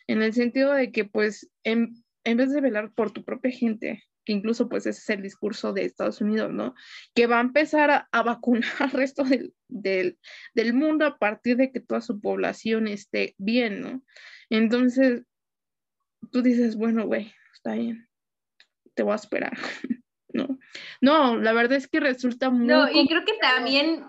En el sentido de que, pues, en, en vez de velar por tu propia gente, que incluso pues ese es el discurso de Estados Unidos, ¿no? Que va a empezar a, vacunar al resto del, del, del, mundo a partir de que toda su población esté bien, ¿no? Entonces, tú dices, bueno, güey, está bien, te voy a esperar, ¿no? No, la verdad es que resulta muy...
No, y creo que también...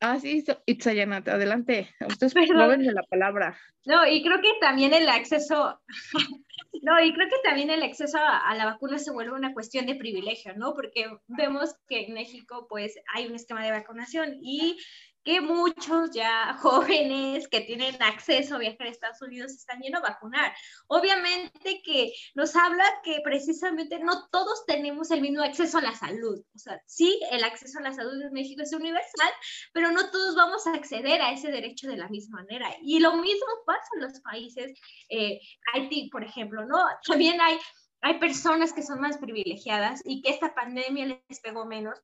Ah, sí, Itzayanat, adelante. Ustedes mueven la palabra.
No, y creo que también el acceso no, y creo que también el acceso a, la vacuna se vuelve una cuestión de privilegio, ¿no? Porque vemos que en México, pues, hay un esquema de vacunación y que muchos ya jóvenes que tienen acceso a viajar a Estados Unidos están yendo a vacunar. Obviamente que nos habla que precisamente no todos tenemos el mismo acceso a la salud. O sea, sí, el acceso a la salud en México es universal, pero no todos vamos a acceder a ese derecho de la misma manera. Y lo mismo pasa en los países, eh, Haití, por ejemplo, ¿no? También hay hay personas que son más privilegiadas y que esta pandemia les pegó menos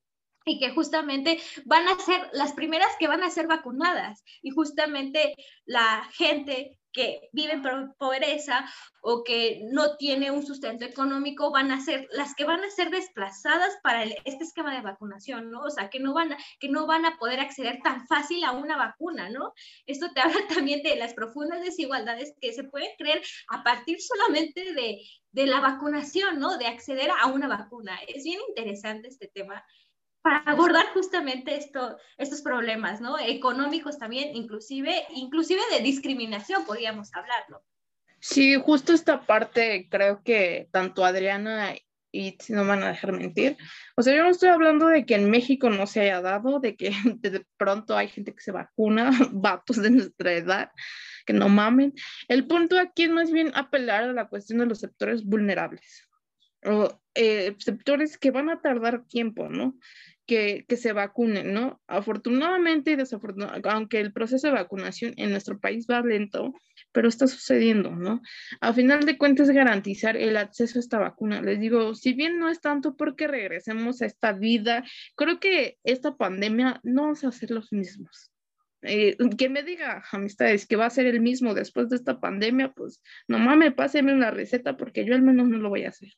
y que justamente van a ser las primeras que van a ser vacunadas y justamente la gente que vive en pobreza o que no tiene un sustento económico van a ser las que van a ser desplazadas para este esquema de vacunación, ¿no? O sea, que no van a, que no van a poder acceder tan fácil a una vacuna, ¿no? Esto te habla también de las profundas desigualdades que se pueden creer a partir solamente de, de la vacunación, ¿no? De acceder a una vacuna. Es bien interesante este tema para abordar justamente esto, estos problemas, ¿no? Económicos también, inclusive, inclusive de discriminación, podríamos hablarlo.
Sí, justo esta parte creo que tanto Adriana y si no van a dejar mentir, o sea, yo no estoy hablando de que en México no se haya dado, de que de pronto hay gente que se vacuna, vatos de nuestra edad, que no mamen. El punto aquí es más bien apelar a la cuestión de los sectores vulnerables o eh, sectores que van a tardar tiempo, ¿no? Que, se vacunen, ¿no? Afortunadamente y desafortunadamente, aunque el proceso de vacunación en nuestro país va lento, pero está sucediendo, ¿no? A final de cuentas, garantizar el acceso a esta vacuna. Les digo, si bien no es tanto porque regresemos a esta vida, creo que esta pandemia no vamos a ser los mismos. Eh, que me diga, amistades, que va a ser el mismo después de esta pandemia, pues no mames, pásenme una receta porque yo al menos no lo voy a hacer.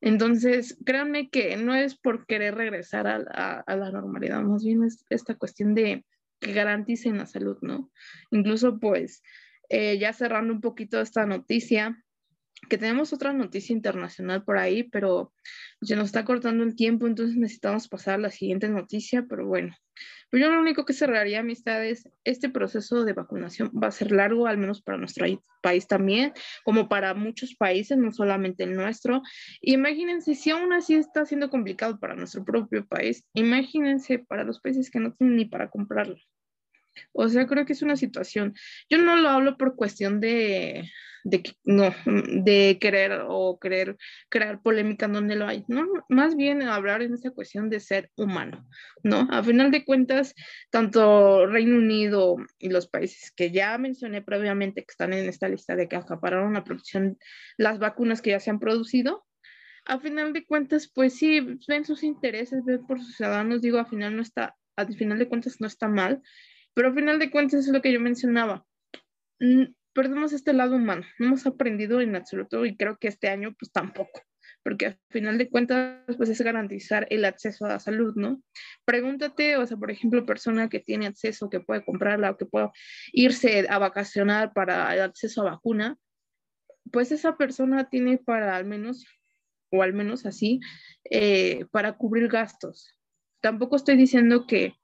Entonces, créanme que no es por querer regresar a, la normalidad, más bien es esta cuestión de que garanticen la salud, ¿no? Incluso, pues, eh, ya cerrando un poquito esta noticia, que tenemos otra noticia internacional por ahí, pero se nos está cortando el tiempo, entonces necesitamos pasar a la siguiente noticia, pero bueno, pues yo lo único que cerraría, amistades, este proceso de vacunación va a ser largo, al menos para nuestro país también, como para muchos países, no solamente el nuestro. Imagínense, si aún así está siendo complicado para nuestro propio país, imagínense para los países que no tienen ni para comprarlo. O sea, creo que es una situación, yo no lo hablo por cuestión de, de no, de querer o querer crear polémica donde lo hay, más bien hablar en esa cuestión de ser humano, ¿no? A final de cuentas, tanto Reino Unido y los países que ya mencioné previamente que están en esta lista de que acapararon la producción, las vacunas que ya se han producido, a final de cuentas, pues sí, ven sus intereses, ven por sus ciudadanos, digo, a final no está, a final de cuentas no está mal, pero a final de cuentas es lo que yo mencionaba. Perdemos este lado humano, no hemos aprendido en absoluto y creo que este año pues tampoco, porque a final de cuentas pues es garantizar el acceso a la salud, ¿no? Pregúntate, o sea, por ejemplo, persona que tiene acceso, que puede comprarla o que pueda irse a vacacionar para el acceso a vacuna, pues esa persona tiene para al menos, o al menos así, eh, para cubrir gastos. Tampoco estoy diciendo que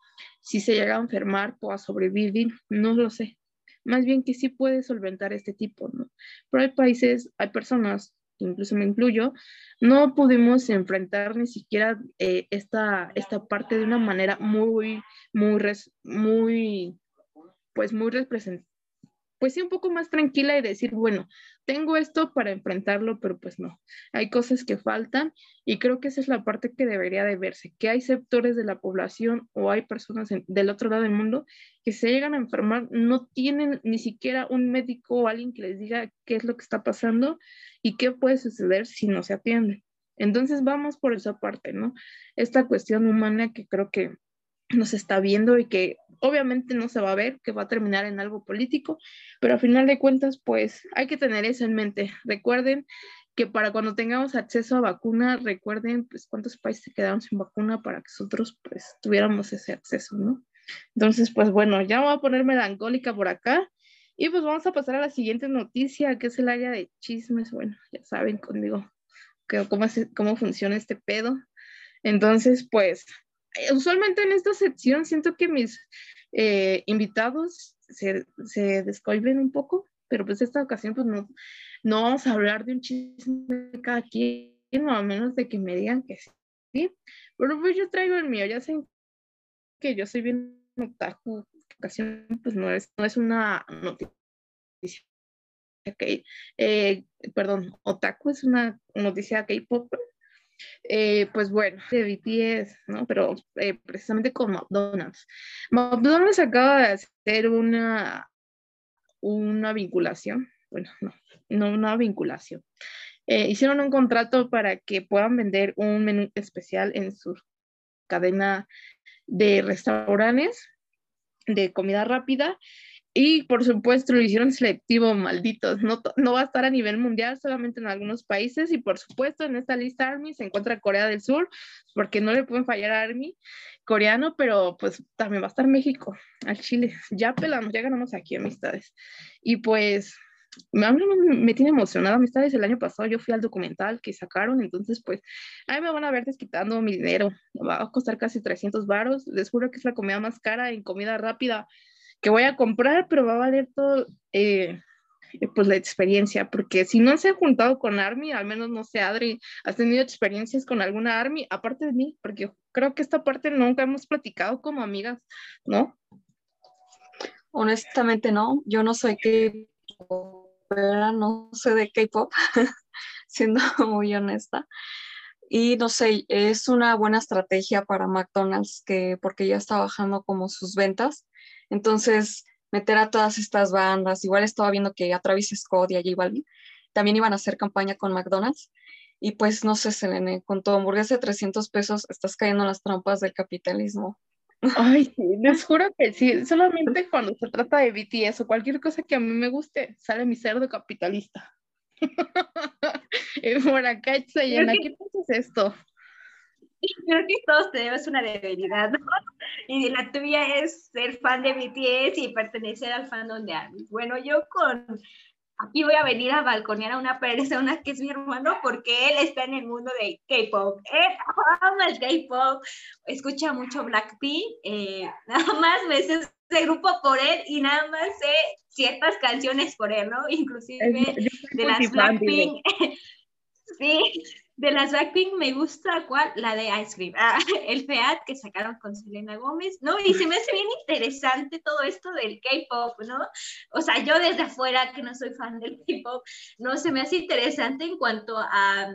si se llega a enfermar, pueda sobrevivir, no lo sé. Más bien que sí puede solventar este tipo, ¿no? Pero hay países, hay personas, incluso me incluyo, no pudimos enfrentar ni siquiera eh, esta, esta parte de una manera muy, muy, muy, pues muy representativa pues sí, un poco más tranquila y decir, bueno, tengo esto para enfrentarlo, pero pues no, hay cosas que faltan y creo que esa es la parte que debería de verse, que hay sectores de la población o hay personas del otro lado del mundo que se llegan a enfermar, no tienen ni siquiera un médico o alguien que les diga qué es lo que está pasando y qué puede suceder si no se atiende. Entonces vamos por esa parte, ¿no? Esta cuestión humana que creo que nos está viendo y que obviamente no se va a ver, que va a terminar en algo político, pero a final de cuentas, pues hay que tener eso en mente. Recuerden que para cuando tengamos acceso a vacuna, recuerden pues cuántos países quedaron sin vacuna para que nosotros pues tuviéramos ese acceso, ¿no? Entonces, pues bueno, ya voy a poner melancólica por acá y pues vamos a pasar a la siguiente noticia, que es el área de chismes. Bueno, ya saben conmigo que, cómo, cómo funciona este pedo. Entonces, pues usualmente en esta sección siento que mis eh, invitados se, se descoiben un poco, pero pues esta ocasión pues no, no vamos a hablar de un chisme de cada quien, a menos de que me digan que sí. Pero pues yo traigo el mío, ya sé que yo soy bien otaku, ocasión pues no es, no es una noticia que, eh, perdón, otaku es una noticia K-pop, eh, pues bueno, de BTS, ¿no? Pero eh, precisamente con McDonald's. McDonald's acaba de hacer una, una vinculación, bueno, no, no una vinculación. Eh, hicieron un contrato para que puedan vender un menú especial en su cadena de restaurantes de comida rápida y por supuesto lo hicieron selectivo, malditos. No, no va a estar a nivel mundial, solamente en algunos países. Y por supuesto en esta lista Army se encuentra Corea del Sur, porque no le pueden fallar a Army coreano, pero pues también va a estar México, al Chile. Ya pelamos, ya ganamos aquí amistades. Y pues me, me tiene emocionada amistades. El año pasado yo fui al documental que sacaron, entonces pues ahí me van a ver desquitando mi dinero. Va a costar casi 300 varos. Les juro que es la comida más cara en comida rápida que voy a comprar, pero va a valer todo, eh, pues la experiencia, porque si no se ha juntado con Army, al menos no sé, Adri, ¿has tenido experiencias con alguna Army aparte de mí? Porque creo que esta parte nunca hemos platicado como amigas, ¿no?
Honestamente no, yo no soy que no sé de K-pop, siendo muy honesta. Y no sé, es una buena estrategia para McDonald's que porque ya está bajando como sus ventas entonces, meter a todas estas bandas, igual estaba viendo que a Travis Scott y a J Balvin también iban a hacer campaña con McDonald's. Y pues no sé, Selene, con tu hamburguesa de 300 pesos estás cayendo en las trampas del capitalismo.
Ay, sí, les juro que sí, solamente cuando se trata de BTS o cualquier cosa que a mí me guste, sale mi cerdo capitalista. y por acá, ¿qué es esto?
creo que todos tenemos una debilidad, ¿no? Y la tuya es ser fan de BTS y pertenecer al fandom de ARMY. Bueno, yo con... Aquí voy a venir a balconear a una persona que es mi hermano porque él está en el mundo de K-pop. Él ama el K-pop, escucha mucho Blackpink, eh, nada más me sé ese grupo por él y nada más sé ciertas canciones por él, ¿no? Inclusive de las Blackpink. sí, de las Blackpink me gusta cuál, la de Ice Cream, ah, el FEAT que sacaron con Selena Gómez, ¿no? Y se me hace bien interesante todo esto del K-pop, ¿no? O sea, yo desde afuera que no soy fan del K-pop, no se me hace interesante en cuanto a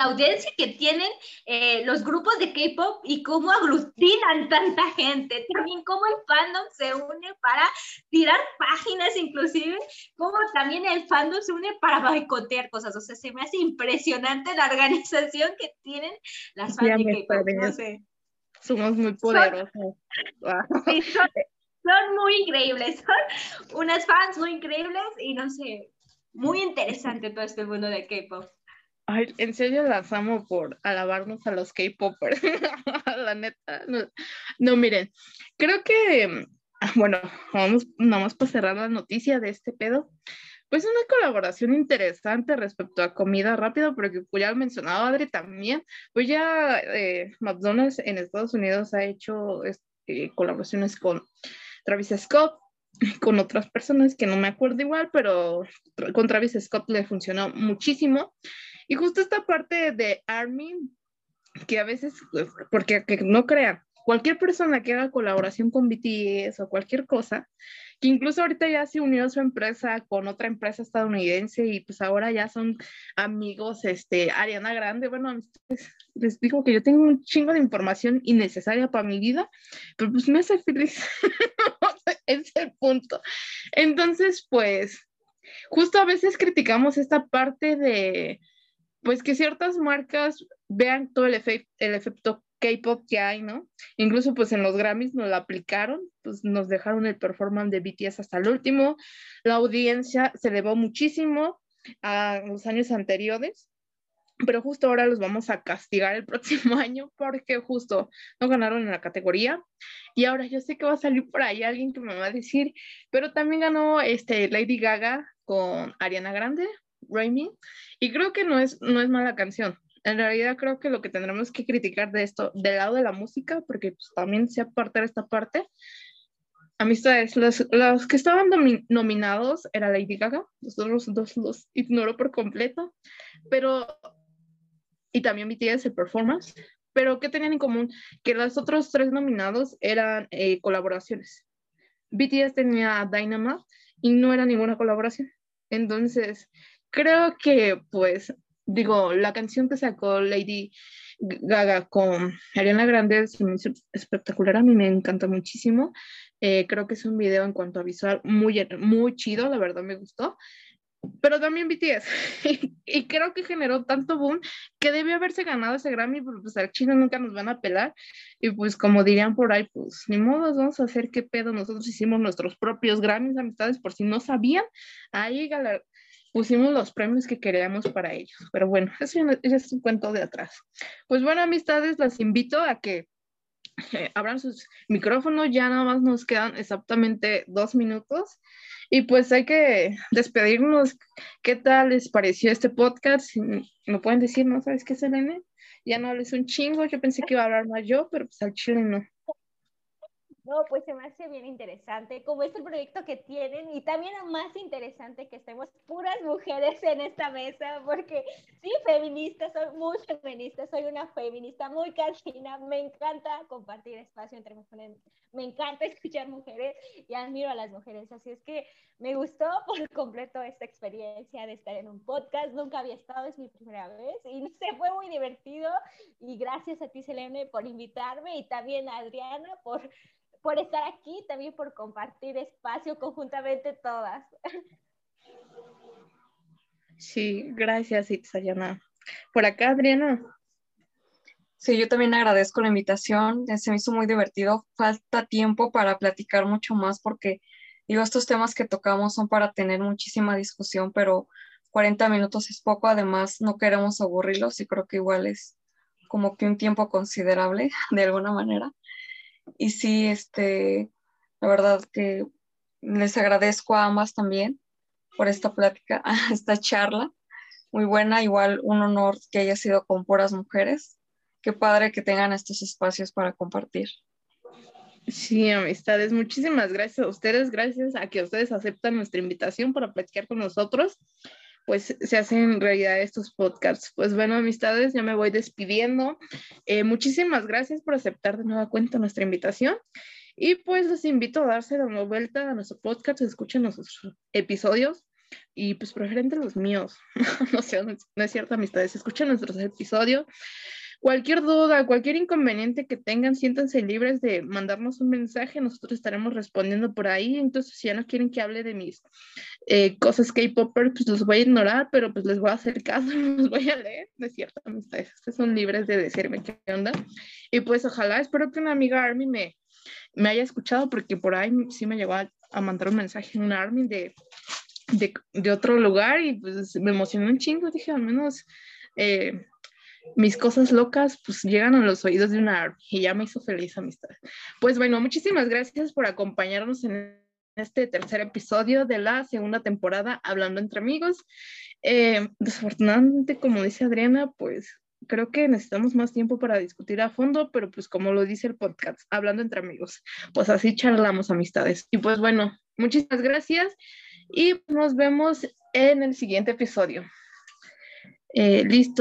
la audiencia que tienen eh, los grupos de K-pop y cómo aglutinan tanta gente, también cómo el fandom se une para tirar páginas inclusive, cómo también el fandom se une para boicotear cosas, o sea, se me hace impresionante la organización que tienen las fans de K-pop, no sé.
Somos muy poderosos.
son muy increíbles, son unas fans muy increíbles y no sé, muy interesante todo este mundo de K-pop.
Ay, en serio las amo por alabarnos a los K-Poppers. la neta. No, miren, creo que, bueno, vamos nomás para cerrar la noticia de este pedo. Pues una colaboración interesante respecto a comida rápida, porque pues ya lo mencionaba Adri también, pues ya eh, McDonald's en Estados Unidos ha hecho este, colaboraciones con Travis Scott, con otras personas que no me acuerdo igual, pero con Travis Scott le funcionó muchísimo. Y justo esta parte de Army, que a veces, porque que no crean, cualquier persona que haga colaboración con BTS o cualquier cosa, que incluso ahorita ya se unió su empresa con otra empresa estadounidense y pues ahora ya son amigos, este, Ariana Grande, bueno, les digo que yo tengo un chingo de información innecesaria para mi vida, pero pues me hace feliz, es el punto. Entonces, pues, justo a veces criticamos esta parte de, pues que ciertas marcas vean todo el, el efecto K-pop que hay, ¿no? Incluso pues en los Grammys nos lo aplicaron, pues nos dejaron el performance de BTS hasta el último, la audiencia se elevó muchísimo a los años anteriores, pero justo ahora los vamos a castigar el próximo año porque justo no ganaron en la categoría. Y ahora yo sé que va a salir por ahí alguien que me va a decir, pero también ganó este Lady Gaga con Ariana Grande, Raimi, y creo que no es, no es mala canción, en realidad creo que lo que tendremos que criticar de esto, del lado de la música, porque pues, también se aparta esta parte, amistades, los, los que estaban nominados era Lady Gaga, los otros dos los ignoro por completo, pero, y también BTS, el performance, pero ¿qué tenían en común? Que los otros tres nominados eran eh, colaboraciones. BTS tenía Dynamite y no era ninguna colaboración. Entonces, creo que pues digo, la canción que sacó Lady Gaga con Ariana Grande es espectacular, a mí me encanta muchísimo. Eh, creo que es un video en cuanto a visual muy, muy chido, la verdad me gustó. Pero también BTS, y creo que generó tanto boom que debió haberse ganado ese Grammy, pero pues al chino nunca nos van a pelar. Y pues como dirían por ahí, pues ni modo, vamos a hacer qué pedo. Nosotros hicimos nuestros propios Grammys, amistades, por si no sabían. Ahí pusimos los premios que queríamos para ellos. Pero bueno, eso ya es un cuento de atrás. Pues bueno, amistades, las invito a que eh, abran sus micrófonos. Ya nada más nos quedan exactamente dos minutos. Y pues hay que despedirnos. ¿Qué tal les pareció este podcast? ¿Me pueden decir, no sabes qué, Selene? Ya no hables un chingo. Yo pensé que iba a hablar más yo, pero pues al chile no.
No, pues se me hace bien interesante, como es el proyecto que tienen y también más interesante que estemos puras mujeres en esta mesa, porque sí, feminista, soy muy feminista, soy una feminista muy casina, me encanta compartir espacio entre mujeres, me encanta escuchar mujeres y admiro a las mujeres, así es que me gustó por completo esta experiencia de estar en un podcast, nunca había estado, es mi primera vez y se fue muy divertido y gracias a ti Selene por invitarme y también a Adriana por por estar aquí, también por compartir espacio conjuntamente todas.
Sí, gracias, Itzayana. Por acá, Adriana.
Sí, yo también agradezco la invitación, se me hizo muy divertido. Falta tiempo para platicar mucho más porque, digo, estos temas que tocamos son para tener muchísima discusión, pero 40 minutos es poco, además no queremos aburrirlos y creo que igual es como que un tiempo considerable de alguna manera. Y sí, este, la verdad que les agradezco a ambas también por esta plática, esta charla. Muy buena, igual un honor que haya sido con puras mujeres. Qué padre que tengan estos espacios para compartir.
Sí, amistades, muchísimas gracias a ustedes, gracias a que ustedes aceptan nuestra invitación para platicar con nosotros pues se hacen realidad estos podcasts. Pues bueno, amistades, ya me voy despidiendo. Eh, muchísimas gracias por aceptar de nueva cuenta nuestra invitación. Y pues los invito a darse una vuelta a nuestro podcast, escuchen nuestros episodios y pues preferente los míos. no sé, no es cierto, amistades, escuchen nuestros episodios. Cualquier duda, cualquier inconveniente que tengan, siéntanse libres de mandarnos un mensaje, nosotros estaremos respondiendo por ahí. Entonces, si ya no quieren que hable de mis eh, cosas K-Popper, pues los voy a ignorar, pero pues les voy a hacer caso, los voy a leer. Es cierto, amistades, ustedes son libres de decirme qué onda. Y pues ojalá, espero que una amiga Army me, me haya escuchado, porque por ahí sí me llegó a, mandar un mensaje en una Army de, de, de, otro lugar y pues me emocionó un chingo, dije, al menos... Eh, mis cosas locas pues llegan a los oídos de una y ya me hizo feliz amistad. Pues bueno, muchísimas gracias por acompañarnos en este tercer episodio de la segunda temporada Hablando entre amigos. Eh, desafortunadamente, como dice Adriana, pues creo que necesitamos más tiempo para discutir a fondo, pero pues como lo dice el podcast, Hablando entre amigos, pues así charlamos amistades. Y pues bueno, muchísimas gracias y nos vemos en el siguiente episodio. Eh, listo.